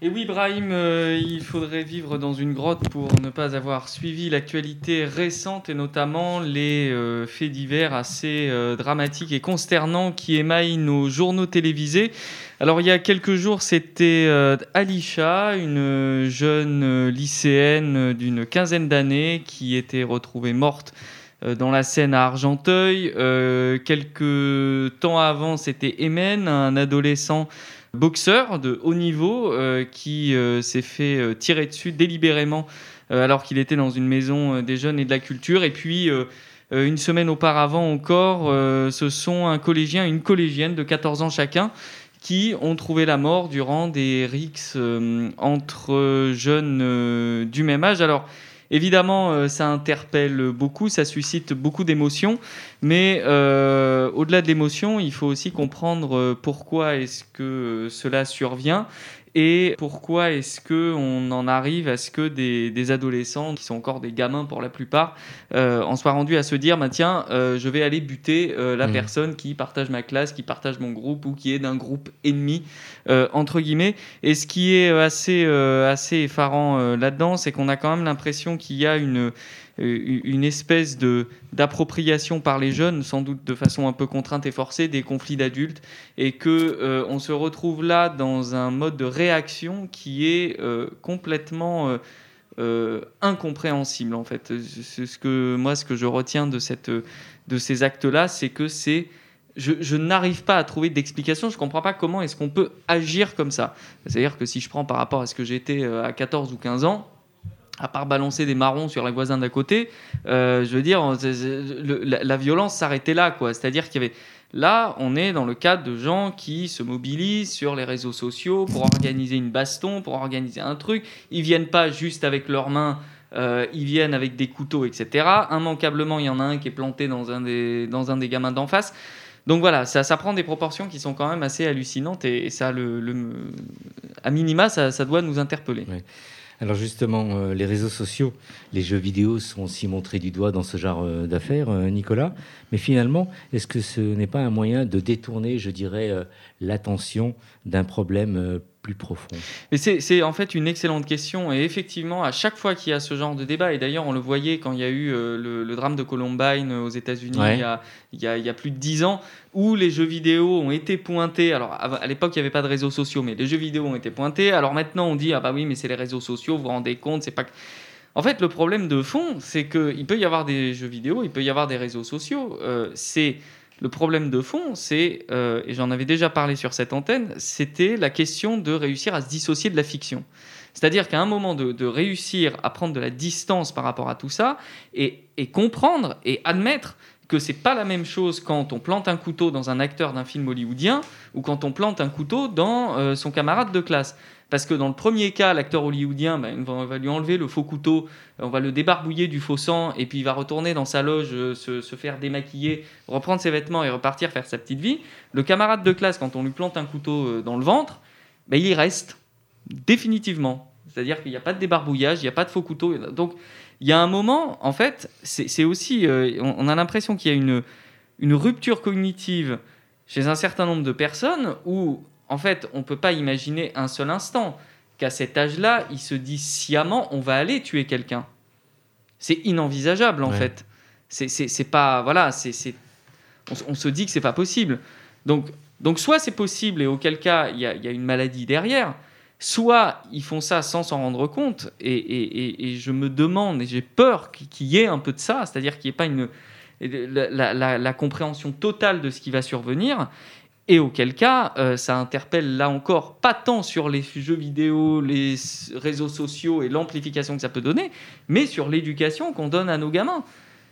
Et oui, Brahim, euh, il faudrait vivre dans une grotte pour ne pas avoir suivi l'actualité récente et notamment les euh, faits divers assez euh, dramatiques et consternants qui émaillent nos journaux télévisés. Alors, il y a quelques jours, c'était Alisha, une jeune lycéenne d'une quinzaine d'années qui était retrouvée morte dans la Seine à Argenteuil. quelques temps avant, c'était Emen, un adolescent boxeur de haut niveau euh, qui euh, s'est fait euh, tirer dessus délibérément alors qu'il était dans une maison des jeunes et de la culture. Et puis, une semaine auparavant encore, ce sont un collégien et une collégienne de 14 ans chacun qui ont trouvé la mort durant des rixes entre jeunes du même âge. Alors, Évidemment, euh, ça interpelle beaucoup, ça suscite beaucoup d'émotions, mais euh, au-delà de l'émotion, il faut aussi comprendre euh, pourquoi est-ce que cela survient et pourquoi est-ce qu'on en arrive à ce que des, adolescents, qui sont encore des gamins pour la plupart, euh, en soient rendus à se dire bah, tiens, euh, je vais aller buter euh, la mmh. personne qui partage ma classe, qui partage mon groupe ou qui est d'un groupe ennemi, entre guillemets. Et ce qui est assez, assez effarant là-dedans, c'est qu'on a quand même l'impression qu'il y a une une espèce de d'appropriation par les jeunes, sans doute de façon un peu contrainte et forcée, des conflits d'adultes, et que euh, on se retrouve là dans un mode de réaction qui est euh, complètement incompréhensible en fait. Ce que moi, ce que je retiens de cette de ces actes-là, c'est que c'est je, je n'arrive pas à trouver d'explication. Je ne comprends pas comment est-ce qu'on peut agir comme ça. C'est-à-dire que si je prends par rapport à ce que j'étais à 14 ou 15 ans, à part balancer des marrons sur les voisins d'à côté, euh, je veux dire, la, violence s'arrêtait là, quoi. C'est-à-dire qu'il y avait. Là, on est dans le cadre de gens qui se mobilisent sur les réseaux sociaux pour organiser une baston, pour organiser un truc. Ils viennent pas juste avec leurs mains. Euh, ils viennent avec des couteaux, etc. Immanquablement, il y en a un qui est planté dans un des, dans un des gamins d'en face. Donc voilà, ça, ça, prend des proportions qui sont quand même assez hallucinantes et, ça, le, à minima, ça, ça doit nous interpeller. Alors justement, euh, les réseaux sociaux, les jeux vidéo sont aussi montrés du doigt dans ce genre euh, d'affaires, euh, Nicolas. Mais finalement, est-ce que ce n'est pas un moyen de détourner, je dirais, l'attention d'un problème plus profond C'est en fait une excellente question. Et effectivement, à chaque fois qu'il y a ce genre de débat, et d'ailleurs on le voyait quand il y a eu le, drame de Columbine aux États-Unis il, il, il, y a plus de dix ans, où les jeux vidéo ont été pointés. Alors, à l'époque, il n'y avait pas de réseaux sociaux, mais les jeux vidéo ont été pointés. Alors maintenant, on dit, ah bah oui, mais c'est les réseaux sociaux, vous vous rendez compte, c'est pas... En fait, le problème de fond, c'est qu'il peut y avoir des jeux vidéo, il peut y avoir des réseaux sociaux. Euh, c'est le problème de fond, c'est, euh, et j'en avais déjà parlé sur cette antenne, c'était la question de réussir à se dissocier de la fiction. C'est-à-dire qu'à un moment de, réussir à prendre de la distance par rapport à tout ça et, et comprendre et admettre que c'est pas la même chose quand on plante un couteau dans un acteur d'un film hollywoodien ou quand on plante un couteau dans euh, son camarade de classe. Parce que dans le premier cas, l'acteur hollywoodien, ben, on va lui enlever le faux couteau, on va le débarbouiller du faux sang, et puis il va retourner dans sa loge, euh, se, faire démaquiller, reprendre ses vêtements et repartir faire sa petite vie. Le camarade de classe, quand on lui plante un couteau euh, dans le ventre, ben, il y reste, définitivement. C'est-à-dire qu'il n'y a pas de débarbouillage, il n'y a pas de faux couteau. Donc il y a un moment, en fait, c'est aussi, euh, on, a l'impression qu'il y a une, une rupture cognitive chez un certain nombre de personnes où, en fait, on ne peut pas imaginer un seul instant qu'à cet âge-là, ils se disent sciemment, on va aller tuer quelqu'un. C'est inenvisageable, en fait. C'est pas, voilà, c'est, on, se dit que c'est pas possible. Donc, donc soit c'est possible et auquel cas il y, y a une maladie derrière, soit ils font ça sans s'en rendre compte, et, je me demande, et j'ai peur qu'il y ait un peu de ça, c'est-à-dire qu'il n'y ait pas une, la, compréhension totale de ce qui va survenir, et auquel cas, euh, ça interpelle là encore, pas tant sur les jeux vidéo, les réseaux sociaux et l'amplification que ça peut donner, mais sur l'éducation qu'on donne à nos gamins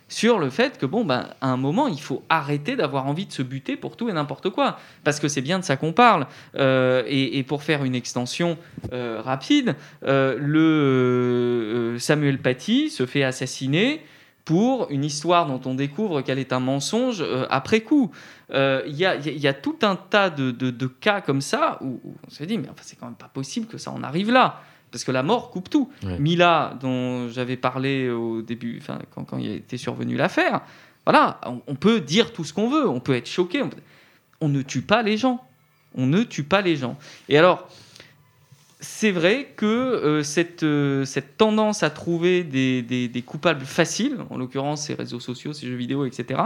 sur le fait que, bon, ben, à un moment, il faut arrêter d'avoir envie de se buter pour tout et n'importe quoi. Parce que c'est bien de ça qu'on parle. Euh, et, pour faire une extension euh, rapide, le Samuel Paty se fait assassiner pour une histoire dont on découvre qu'elle est un mensonge euh, après coup. Euh, Il y, a, y, a, tout un tas de, de, de cas comme ça où, où on se dit, mais enfin, c'est quand même pas possible que ça en arrive là. Parce que la mort coupe tout. Ouais. Mila, dont j'avais parlé au début, quand, quand il était survenu l'affaire, voilà, on, on peut dire tout ce qu'on veut, on peut être choqué. On, on ne tue pas les gens. On ne tue pas les gens. Et alors, c'est vrai que euh, cette, euh, cette tendance à trouver des, des- des coupables faciles, en l'occurrence ces réseaux sociaux, ces jeux vidéo, etc.,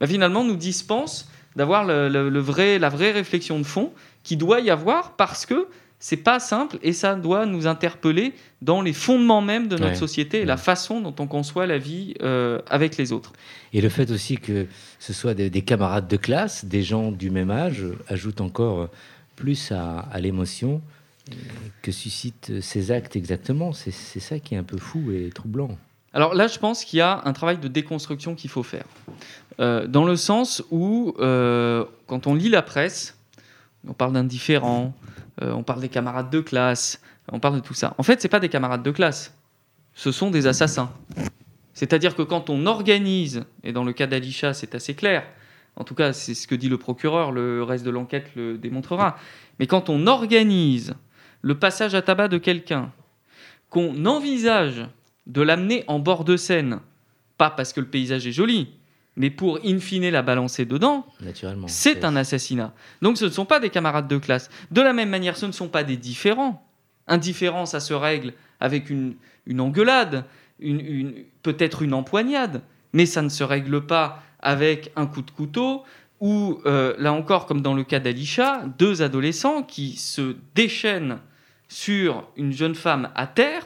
bah, finalement nous dispense d'avoir le, le- le vrai, la vraie réflexion de fond qui doit y avoir parce que c'est pas simple et ça doit nous interpeller dans les fondements même de notre Ouais. société et la façon dont on conçoit la vie euh, avec les autres. Et le fait aussi que ce soit des, des camarades de classe, des gens du même âge, ajoute encore plus à, à l'émotion que suscitent ces actes exactement. C'est ça qui est un peu fou et troublant. Alors là, je pense qu'il y a un travail de déconstruction qu'il faut faire. Euh, dans le sens où, euh, quand on lit la presse, on parle d'indifférents, euh, on parle des camarades de classe, on parle de tout ça. En fait, ce pas des camarades de classe, ce sont des assassins. C'est-à-dire que quand on organise, et dans le cas d'Alisha, c'est assez clair, en tout cas, c'est ce que dit le procureur, le reste de l'enquête le démontrera, mais quand on organise le passage à tabac de quelqu'un, qu'on envisage de l'amener en bord de Seine, pas parce que le paysage est joli, mais pour in fine la balancer dedans, Naturellement. c'est un assassinat. Donc ce ne sont pas des camarades de classe. De la même manière, ce ne sont pas des différents. Un différent, ça se règle avec une, une engueulade, une, une- peut-être une empoignade, mais ça ne se règle pas avec un coup de couteau ou, euh, là encore, comme dans le cas d'Alisha, deux adolescents qui se déchaînent sur une jeune femme à terre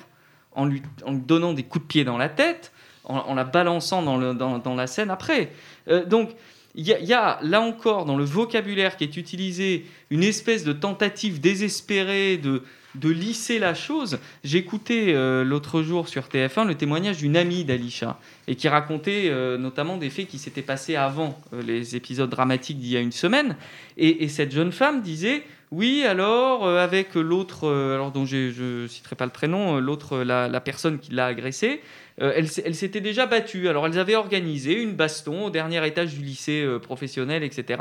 en lui, en lui donnant des coups de pied dans la tête, en, la balançant dans, le- dans- dans la scène après. Euh, donc, il y a là encore dans le vocabulaire qui est utilisé une espèce de tentative désespérée de, de lisser la chose. J'écoutais euh, l'autre jour sur TF1 le témoignage d'une amie d'Alisha et qui racontait euh, notamment des faits qui s'étaient passés avant euh, les épisodes dramatiques d'il y a une semaine. Et, et cette jeune femme disait oui, alors avec l'autre, alors dont je ne citerai pas le prénom, l'autre, la, personne qui l'a agressée, elle, s'était déjà battue. Alors elles avaient organisé une baston au dernier étage du lycée professionnel, etc.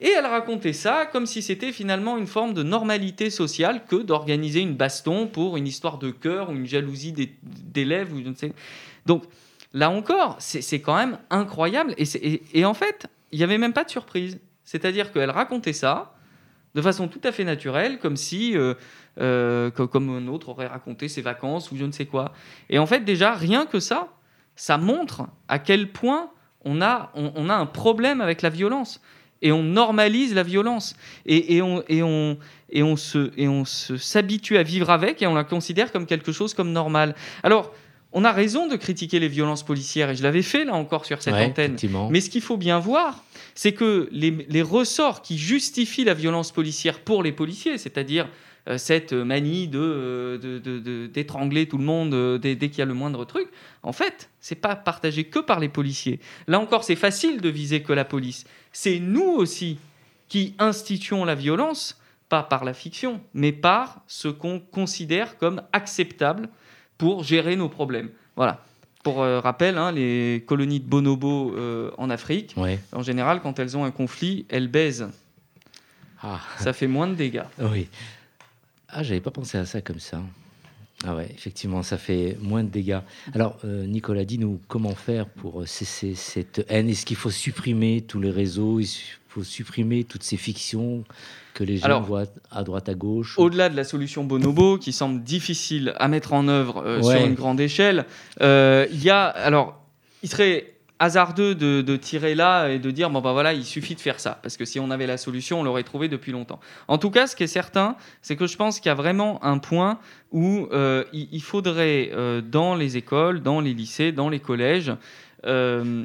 Et elle racontait ça comme si c'était finalement une forme de normalité sociale que d'organiser une baston pour une histoire de cœur ou une jalousie d'élèves ou je ne sais. Donc là encore, c'est quand même incroyable. Et, en fait, il n'y avait même pas de surprise. C'est-à-dire qu'elle racontait ça de façon tout à fait naturelle, comme si, euh, euh, co- comme un autre aurait raconté ses vacances ou je ne sais quoi. Et en fait, déjà, rien que ça, ça montre à quel point on a, on a un problème avec la violence. Et on normalise la violence. Et, et on, et on, et on se, et on se s'habitue à vivre avec et on la considère comme quelque chose comme normal. Alors, on a raison de critiquer les violences policières, et je l'avais fait là encore sur cette Ouais, antenne. Mais ce qu'il faut bien voir, c'est que les, les ressorts qui justifient la violence policière pour les policiers, c'est-à-dire cette manie de, euh, de- d'étrangler tout le monde euh, dès, dès qu'il y a le moindre truc, en fait, c'est pas partagé que par les policiers. Là encore, c'est facile de viser que la police. C'est nous aussi qui instituons la violence, pas par la fiction, mais par ce qu'on considère comme acceptable pour gérer nos problèmes. Voilà. Pour euh, rappel, hein, les colonies de bonobos euh, en Afrique, Ouais. en général, quand elles ont un conflit, elles baisent. Ah, Ça fait moins de dégâts. oui. Ah, j'avais pas pensé à ça comme ça. Ah ouais, effectivement, ça fait moins de dégâts. Alors, euh, Nicolas, dis-nous comment faire pour euh, cesser cette haine. Est-ce qu'il faut supprimer tous les réseaux? Il faut supprimer toutes ces fictions que les gens Alors, voient à droite, à gauche? Au-delà de la solution bonobo, qui semble difficile à mettre en œuvre euh, Ouais. sur une grande échelle, euh, il y a. Alors, il serait hasardeux de, tirer là et de dire bon, bah voilà, il suffit de faire ça. Parce que si on avait la solution, on l'aurait trouvée depuis longtemps. En tout cas, ce qui est certain, c'est que je pense qu'il y a vraiment un point où euh, il, faudrait, euh, dans les écoles, dans les lycées, dans les collèges, euh,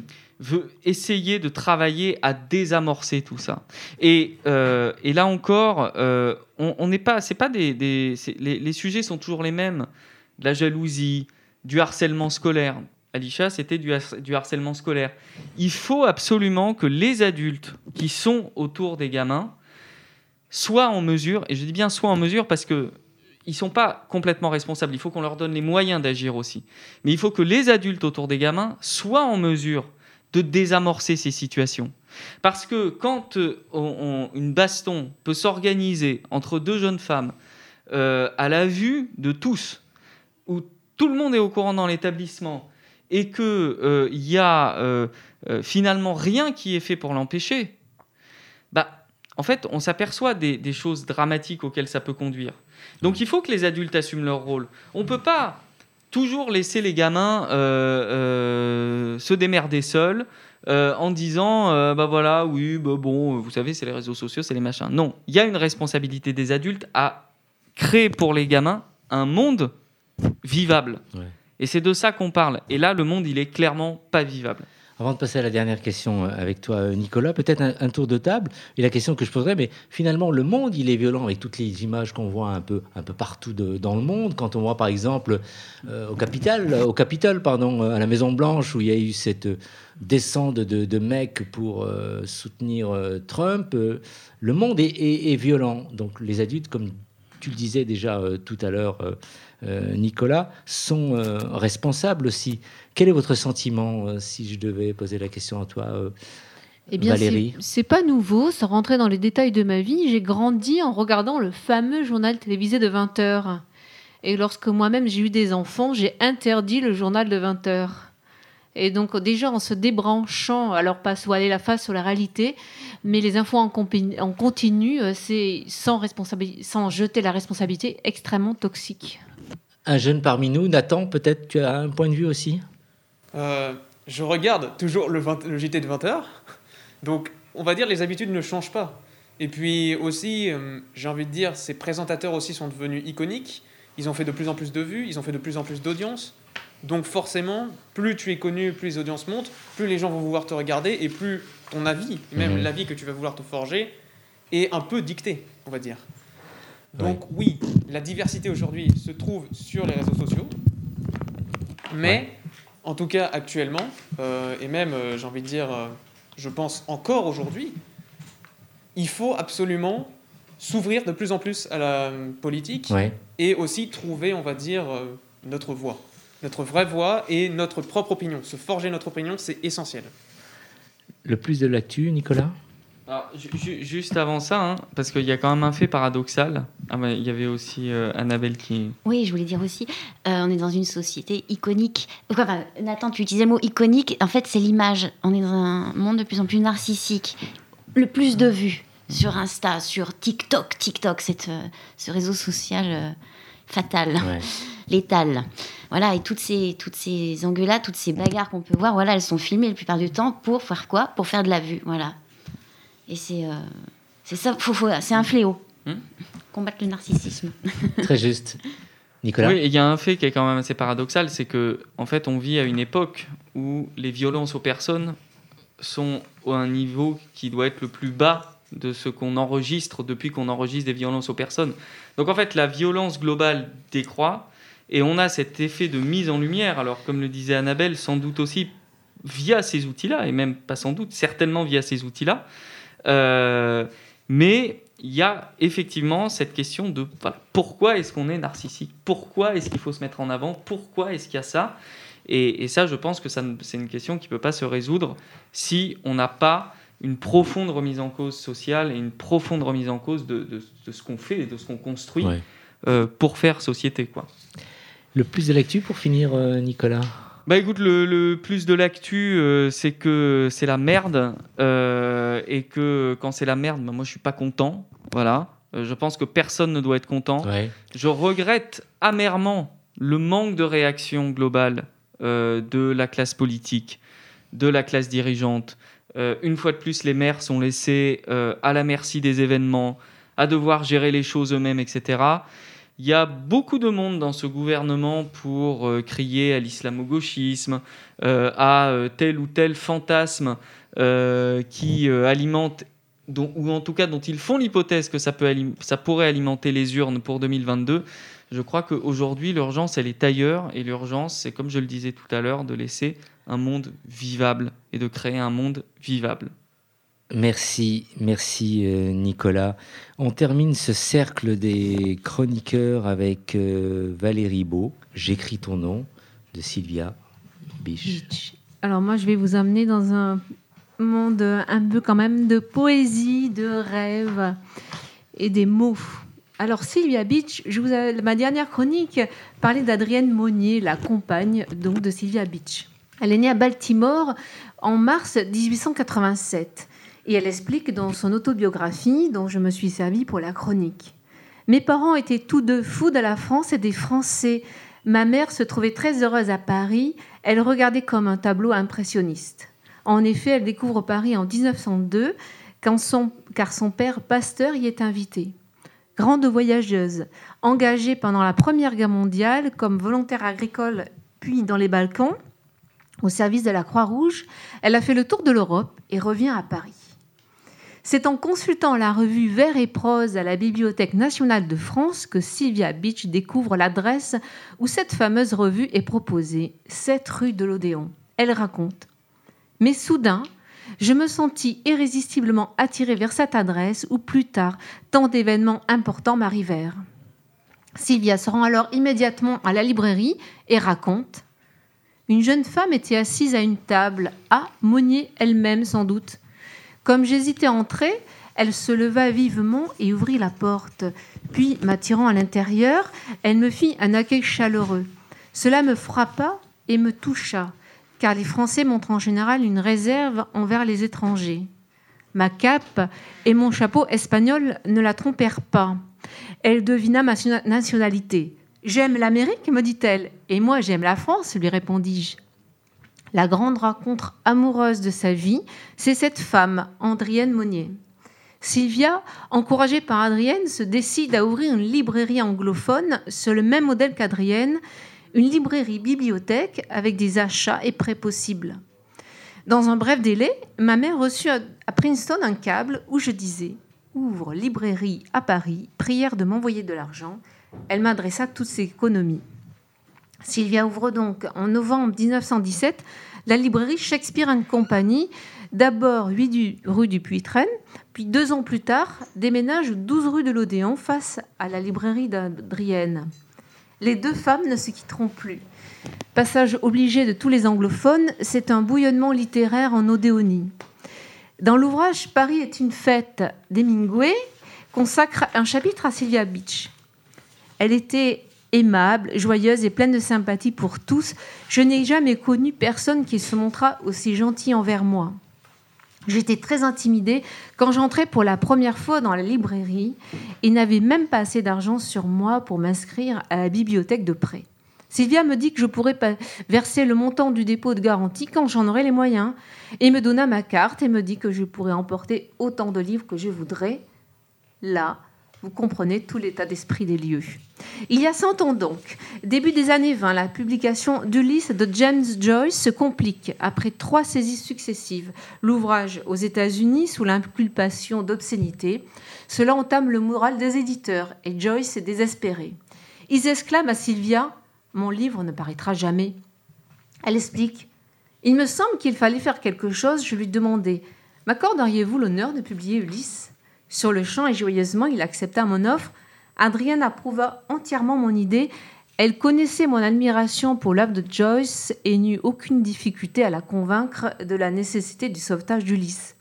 essayer de travailler à désamorcer tout ça. Et, là encore, on n'est pas, c'est pas des, les, les sujets sont toujours les mêmes, de la jalousie, du harcèlement scolaire. Alisha, c'était du, har- du harcèlement scolaire. Il faut absolument que les adultes qui sont autour des gamins soient en mesure, et je dis bien soient en mesure parce que ils sont pas complètement responsables. Il faut qu'on leur donne les moyens d'agir aussi. Mais il faut que les adultes autour des gamins soient en mesure de désamorcer ces situations. Parce que quand euh, une baston peut s'organiser entre deux jeunes femmes euh, à la vue de tous, où tout le monde est au courant dans l'établissement, et qu'il euh, y a finalement rien qui est fait pour l'empêcher, bah, en fait, on s'aperçoit des, choses dramatiques auxquelles ça peut conduire. Donc il faut que les adultes assument leur rôle. On ne peut pas toujours laisser les gamins se démerder seuls, euh, en disant euh, bah voilà, oui, bah bon, vous savez, c'est les réseaux sociaux, c'est les machins. Non, il y a une responsabilité des adultes à créer pour les gamins un monde vivable. Et c'est de ça qu'on parle. Et là, le monde, il est clairement pas vivable. Avant de passer à la dernière question euh, avec toi, euh, Nicolas, peut-être un, tour de table. Et la question que je poserais, mais finalement, le monde, il est violent avec toutes les images qu'on voit un peu, un peu partout dans le monde. Quand on voit, par exemple, euh, au Capitole, au Capitole, pardon, à la Maison Blanche, où il y a eu cette descente de, mecs pour soutenir Trump, le monde est, violent. Donc, les adultes, comme tu le disais déjà tout à l'heure, Nicolas, sont responsables aussi. Quel est votre sentiment euh, si je devais poser la question à toi euh, eh bien, c'est pas nouveau, ça rentrait dans les détails de ma vie. J'ai grandi en regardant le fameux journal télévisé de 20 heures. Et lorsque moi-même j'ai eu des enfants, j'ai interdit le journal de 20 heures. Et donc déjà en se débranchant, alors pas se voiler la face sur la réalité, mais les infos en, en continu, euh, c'est sans, sans jeter la responsabilité extrêmement toxique. Un jeune parmi nous, Nathan, peut-être tu as un point de vue aussi? Euh, je regarde toujours le, JT de 20h. Donc, on va dire les habitudes ne changent pas. Et puis aussi, euh, j'ai envie de dire, ces présentateurs aussi sont devenus iconiques. Ils ont fait de plus en plus de vues, ils ont fait de plus en plus d'audience. Donc forcément, plus tu es connu, plus les audiences montent, plus les gens vont vouloir te regarder et plus ton avis, même mhm. l'avis que tu vas vouloir te forger, est un peu dicté, on va dire. Donc oui, la diversité aujourd'hui se trouve sur les réseaux sociaux, mais en tout cas actuellement, euh, et même euh, j'ai envie de dire, euh, je pense encore aujourd'hui, il faut absolument s'ouvrir de plus en plus à la politique et aussi trouver, on va dire, notre voix, notre vraie voix et notre propre opinion. Se forger notre opinion, c'est essentiel. Le plus de l'actu, Nicolas? Juste avant ça, hein, parce qu'il y a quand même un fait paradoxal. Ah il y avait aussi euh, Annabelle qui. Oui, je voulais dire aussi, euh, on est dans une société iconique. Enfin, Nathan, tu utilisais le mot iconique. En fait, c'est l'image. On est dans un monde de plus en plus narcissique. Le plus de vues sur Insta, sur TikTok. TikTok, c'est euh, ce réseau social fatal, létal. Voilà, et toutes ces, toutes ces engueulades, toutes ces bagarres qu'on peut voir, voilà, elles sont filmées la plupart du temps pour faire quoi? Pour faire de la vue, voilà. Et c'est euh, c'est ça, c'est un fléau. Hmm? Combattre le narcissisme. Très juste. Nicolas? Oui, il y a un fait qui est quand même assez paradoxal, c'est que en fait, on vit à une époque où les violences aux personnes sont à un niveau qui doit être le plus bas de ce qu'on enregistre depuis qu'on enregistre des violences aux personnes. Donc en fait, la violence globale décroît et on a cet effet de mise en lumière. Alors comme le disait Annabelle, sans doute aussi via ces outils-là, et même pas sans doute, certainement via ces outils-là, euh, mais il y a effectivement cette question de pourquoi est-ce qu'on est narcissique? Pourquoi est-ce qu'il faut se mettre en avant? Pourquoi est-ce qu'il y a ça? Et, ça, je pense que c'est une question qui ne peut pas se résoudre si on n'a pas une profonde remise en cause sociale et une profonde remise en cause de, ce qu'on fait et de ce qu'on construit euh, pour faire société. Quoi. Le plus de lecture pour finir, euh, Nicolas? Bah écoute, le, plus de l'actu, euh, c'est que c'est la merde. Euh, et que quand c'est la merde, bah, moi je suis pas content. Voilà. Euh, je pense que personne ne doit être content. Je regrette amèrement le manque de réaction globale de la classe politique, de la classe dirigeante. une fois de plus, les maires sont laissés à la merci des événements, à devoir gérer les choses eux-mêmes, etc. Il y a beaucoup de monde dans ce gouvernement pour euh, crier à l'islamo-gauchisme, euh, à euh, tel ou tel fantasme qui alimente, ou en tout cas dont ils font l'hypothèse que ça, ça pourrait alimenter les urnes pour 2022. Je crois qu'aujourd'hui, l'urgence, elle est ailleurs. Et l'urgence, c'est comme je le disais tout à l'heure, de laisser un monde vivable et de créer un monde vivable. Merci, merci euh, Nicolas. On termine ce cercle des chroniqueurs avec euh, Valérie Beau, J'écris ton nom, de Sylvia Biche. Alors moi, je vais vous amener dans un monde un peu quand même de poésie, de rêve et des mots. Alors Sylvia Beach, je vous ma dernière chronique parlait d'Adrienne Monnier, la compagne donc de Sylvia Beach. Elle est née à Baltimore en mars 1887 et elle explique dans son autobiographie dont je me suis servie pour la chronique. Mes parents étaient tous deux fous de la France et des Français. Ma mère se trouvait très heureuse à Paris. Elle regardait comme un tableau impressionniste. En effet, elle découvre Paris en 1902 quand son, car son père, pasteur, y est invité. Grande voyageuse, engagée pendant la Première Guerre mondiale comme volontaire agricole puis dans les Balkans, au service de la Croix-Rouge, elle a fait le tour de l'Europe et revient à Paris. C'est en consultant la revue Vers et prose à la Bibliothèque nationale de France que Sylvia Beach découvre l'adresse où cette fameuse revue est proposée, 7 rue de l'Odéon. Elle raconte Mais soudain, je me sentis irrésistiblement attirée vers cette adresse où plus tard, tant d'événements importants m'arrivèrent. Sylvia se rend alors immédiatement à la librairie et raconte Une jeune femme était assise à une table, à Monnier elle-même sans doute. Comme j'hésitais à entrer, elle se leva vivement et ouvrit la porte. Puis, m'attirant à l'intérieur, elle me fit un accueil chaleureux. Cela me frappa et me toucha, car les Français montrent en général une réserve envers les étrangers. Ma cape et mon chapeau espagnol ne la trompèrent pas. Elle devina ma nationalité. J'aime l'Amérique, me dit-elle, et moi j'aime la France, lui répondis-je. La grande rencontre amoureuse de sa vie, c'est cette femme, Andrienne Monnier. Sylvia, encouragée par Adrienne, se décide à ouvrir une librairie anglophone sur le même modèle qu'Adrienne, une librairie bibliothèque avec des achats et prêts possibles. Dans un bref délai, ma mère reçut à Princeton un câble où je disais Ouvre librairie à Paris, prière de m'envoyer de l'argent. Elle m'adressa toutes ses économies. Sylvia ouvre donc en novembre 1917 la librairie Shakespeare Company, d'abord 8 rue du Puy-Train, puis deux ans plus tard, déménage 12 rue de l'Odéon face à la librairie d'Adrienne. Les deux femmes ne se quitteront plus. Passage obligé de tous les anglophones, c'est un bouillonnement littéraire en Odéonie. Dans l'ouvrage Paris est une fête d'Hemingway, consacre un chapitre à Sylvia Beach. Elle était aimable, joyeuse et pleine de sympathie pour tous, je n'ai jamais connu personne qui se montra aussi gentil envers moi. J'étais très intimidée quand j'entrais pour la première fois dans la librairie et n'avais même pas assez d'argent sur moi pour m'inscrire à la bibliothèque de prêt. Sylvia me dit que je pourrais verser le montant du dépôt de garantie quand j'en aurais les moyens et me donna ma carte et me dit que je pourrais emporter autant de livres que je voudrais. Là, vous comprenez tout l'état d'esprit des lieux. Il y a 100 ans donc, début des années 20, la publication d'Ulysse de James Joyce se complique après trois saisies successives. L'ouvrage aux États-Unis sous l'inculpation d'obscénité. Cela entame le moral des éditeurs et Joyce est désespéré. Ils exclament à Sylvia Mon livre ne paraîtra jamais. Elle explique Il me semble qu'il fallait faire quelque chose. Je lui demandais M'accorderiez-vous l'honneur de publier Ulysse sur le champ et joyeusement il accepta mon offre. Adrienne approuva entièrement mon idée. Elle connaissait mon admiration pour l'œuvre de Joyce et n'eut aucune difficulté à la convaincre de la nécessité du sauvetage d'Ulysse.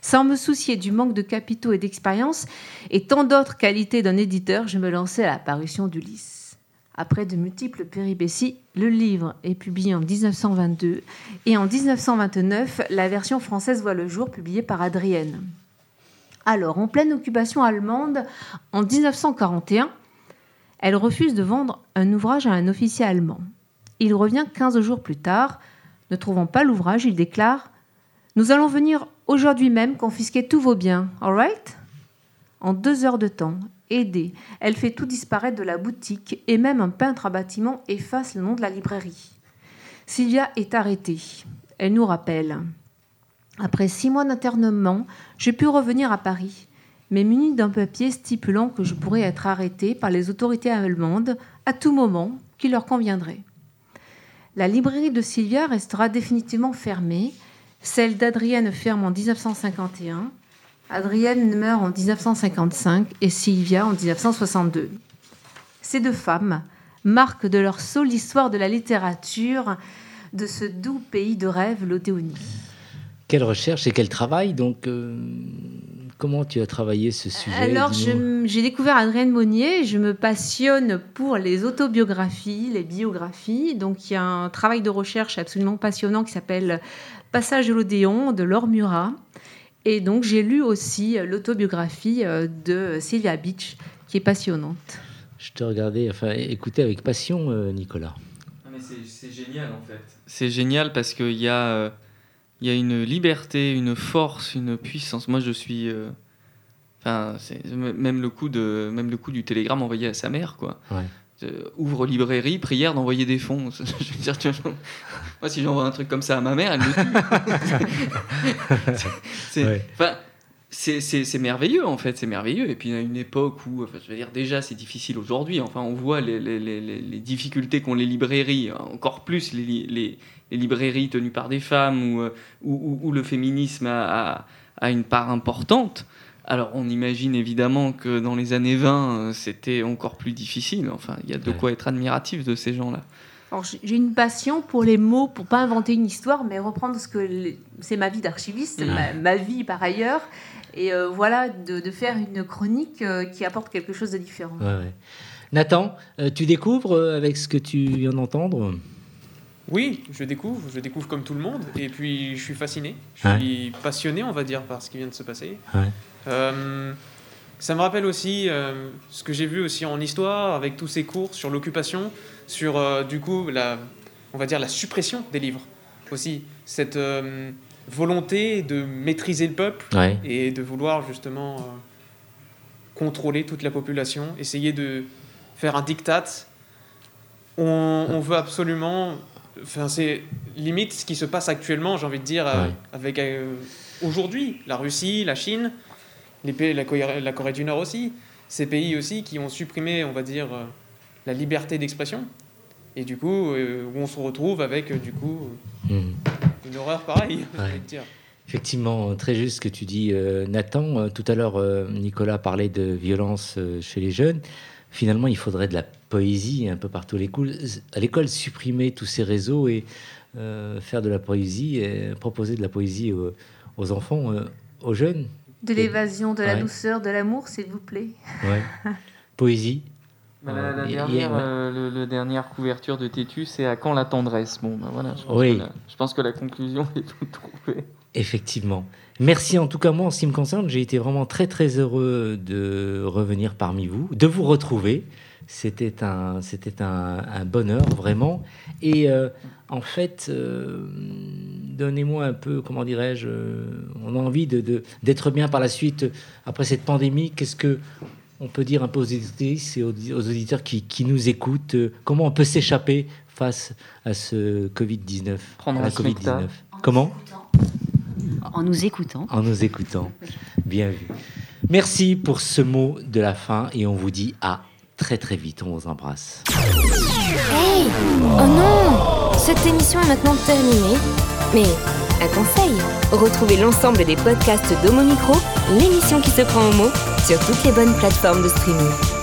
Sans me soucier du manque de capitaux et d'expérience et tant d'autres qualités d'un éditeur, je me lançai à la parution d'Ulysse. Après de multiples péripéties, le livre est publié en 1922 et en 1929, la version française voit le jour publiée par Adrienne. Alors, en pleine occupation allemande, en 1941, elle refuse de vendre un ouvrage à un officier allemand. Il revient 15 jours plus tard. Ne trouvant pas l'ouvrage, il déclare Nous allons venir aujourd'hui même confisquer tous vos biens, all right? En deux heures de temps, aidée, elle fait tout disparaître de la boutique et même un peintre à bâtiment efface le nom de la librairie. Sylvia est arrêtée. Elle nous rappelle après six mois d'internement, j'ai pu revenir à Paris, mais muni d'un papier stipulant que je pourrais être arrêté par les autorités allemandes à tout moment qui leur conviendrait. La librairie de Sylvia restera définitivement fermée. Celle d'Adrienne Ferme en 1951. Adrienne meurt en 1955 et Sylvia en 1962. Ces deux femmes marquent de leur seule l'histoire de la littérature de ce doux pays de rêve, l'Odéonie. Quelle recherche et quel travail donc euh, Comment tu as travaillé ce sujet Alors, j'ai découvert Adrienne Monnier. Je me passionne pour les autobiographies, les biographies. Donc, il y a un travail de recherche absolument passionnant qui s'appelle Passage de l'Odéon de Laure Murat. Et donc, j'ai lu aussi l'autobiographie euh, de Sylvia Beach, qui est passionnante. Je te regardais, enfin, écoutais avec passion, euh, Nicolas. C'est génial, en fait. C'est génial parce qu'il y a euh, il y a une liberté, une force, une puissance. Moi, je suis. Euh, enfin, même le coup de même le coup du télégramme envoyé à sa mère, quoi. Euh, ouvre librairie, prière d'envoyer des fonds. je veux dire, moi, si j'envoie un truc comme ça à ma mère, elle me tue. c'est, c'est, merveilleux en fait, c'est merveilleux. Et puis à une époque où, enfin, je veux dire, déjà c'est difficile aujourd'hui. Enfin, on voit les, les, les, les difficultés qu'ont les librairies, encore plus les, les librairies tenues par des femmes, euh, où, où, le féminisme a, a, une part importante. Alors on imagine évidemment que dans les années 20, euh, c'était encore plus difficile. Enfin, il y a de quoi être admiratif de ces gens-là. J'ai une passion pour les mots, pour pas inventer une histoire, mais reprendre ce que c'est ma vie d'archiviste, mmh. ma, vie par ailleurs, et euh, voilà, de, de, faire une chronique qui apporte quelque chose de différent. Nathan, tu découvres avec ce que tu viens d'entendre? Oui, je découvre, je découvre comme tout le monde, et puis je suis fasciné, je suis passionné, on va dire, par ce qui vient de se passer. Euh, ça me rappelle aussi euh, ce que j'ai vu aussi en histoire, avec tous ces cours sur l'occupation, sur euh, du coup la, on va dire la suppression des livres aussi, cette volonté de maîtriser le peuple et de vouloir justement contrôler toute la population, essayer de faire un diktat. On, on veut absolument Enfin, c'est limite ce qui se passe actuellement, j'ai envie de dire, euh, avec euh, aujourd'hui, la Russie, la Chine, les pays, la, Corée, la Corée du Nord aussi, ces pays aussi qui ont supprimé, on va dire, euh, la liberté d'expression. Et du coup, où on se retrouve avec, du coup, hmm. une horreur pareille, dire. Effectivement, très juste ce que tu dis, Nathan. Tout à l'heure, Nicolas parlait de violence chez les jeunes finalement, il faudrait de la poésie un peu partout à l'école, supprimer tous ces réseaux et euh, faire de la poésie, et proposer de la poésie aux, enfants, euh, aux jeunes. De l'évasion, de la douceur, de l'amour, s'il vous plaît. Ouais. Poésie. Bah, la, dernière, euh, le, dernière couverture de Tétu, c'est à quand la tendresse? Bon, ben voilà, je pense, oui. que la, je pense que la conclusion est toute trouvée. Effectivement. Merci en tout cas, moi en ce qui me concerne, j'ai été vraiment très très heureux de revenir parmi vous, de vous retrouver. C'était un, c'était un, bonheur vraiment. Et euh, en fait, euh, donnez-moi un peu, comment dirais-je, euh, on a envie de, d'être bien par la suite après cette pandémie. Qu'est-ce que on peut dire un peu aux et aux, auditeurs qui, qui, nous écoutent Comment on peut s'échapper face à ce Covid-19 Prendre la Covid-19 Comment? En nous écoutant. En nous écoutant. Bien vu. Merci pour ce mot de la fin et on vous dit à très très vite. On vous embrasse. Hey Oh non Cette émission est maintenant terminée. Mais un conseil retrouvez l'ensemble des podcasts d'Homo Micro, l'émission qui se prend au mot, sur toutes les bonnes plateformes de streaming.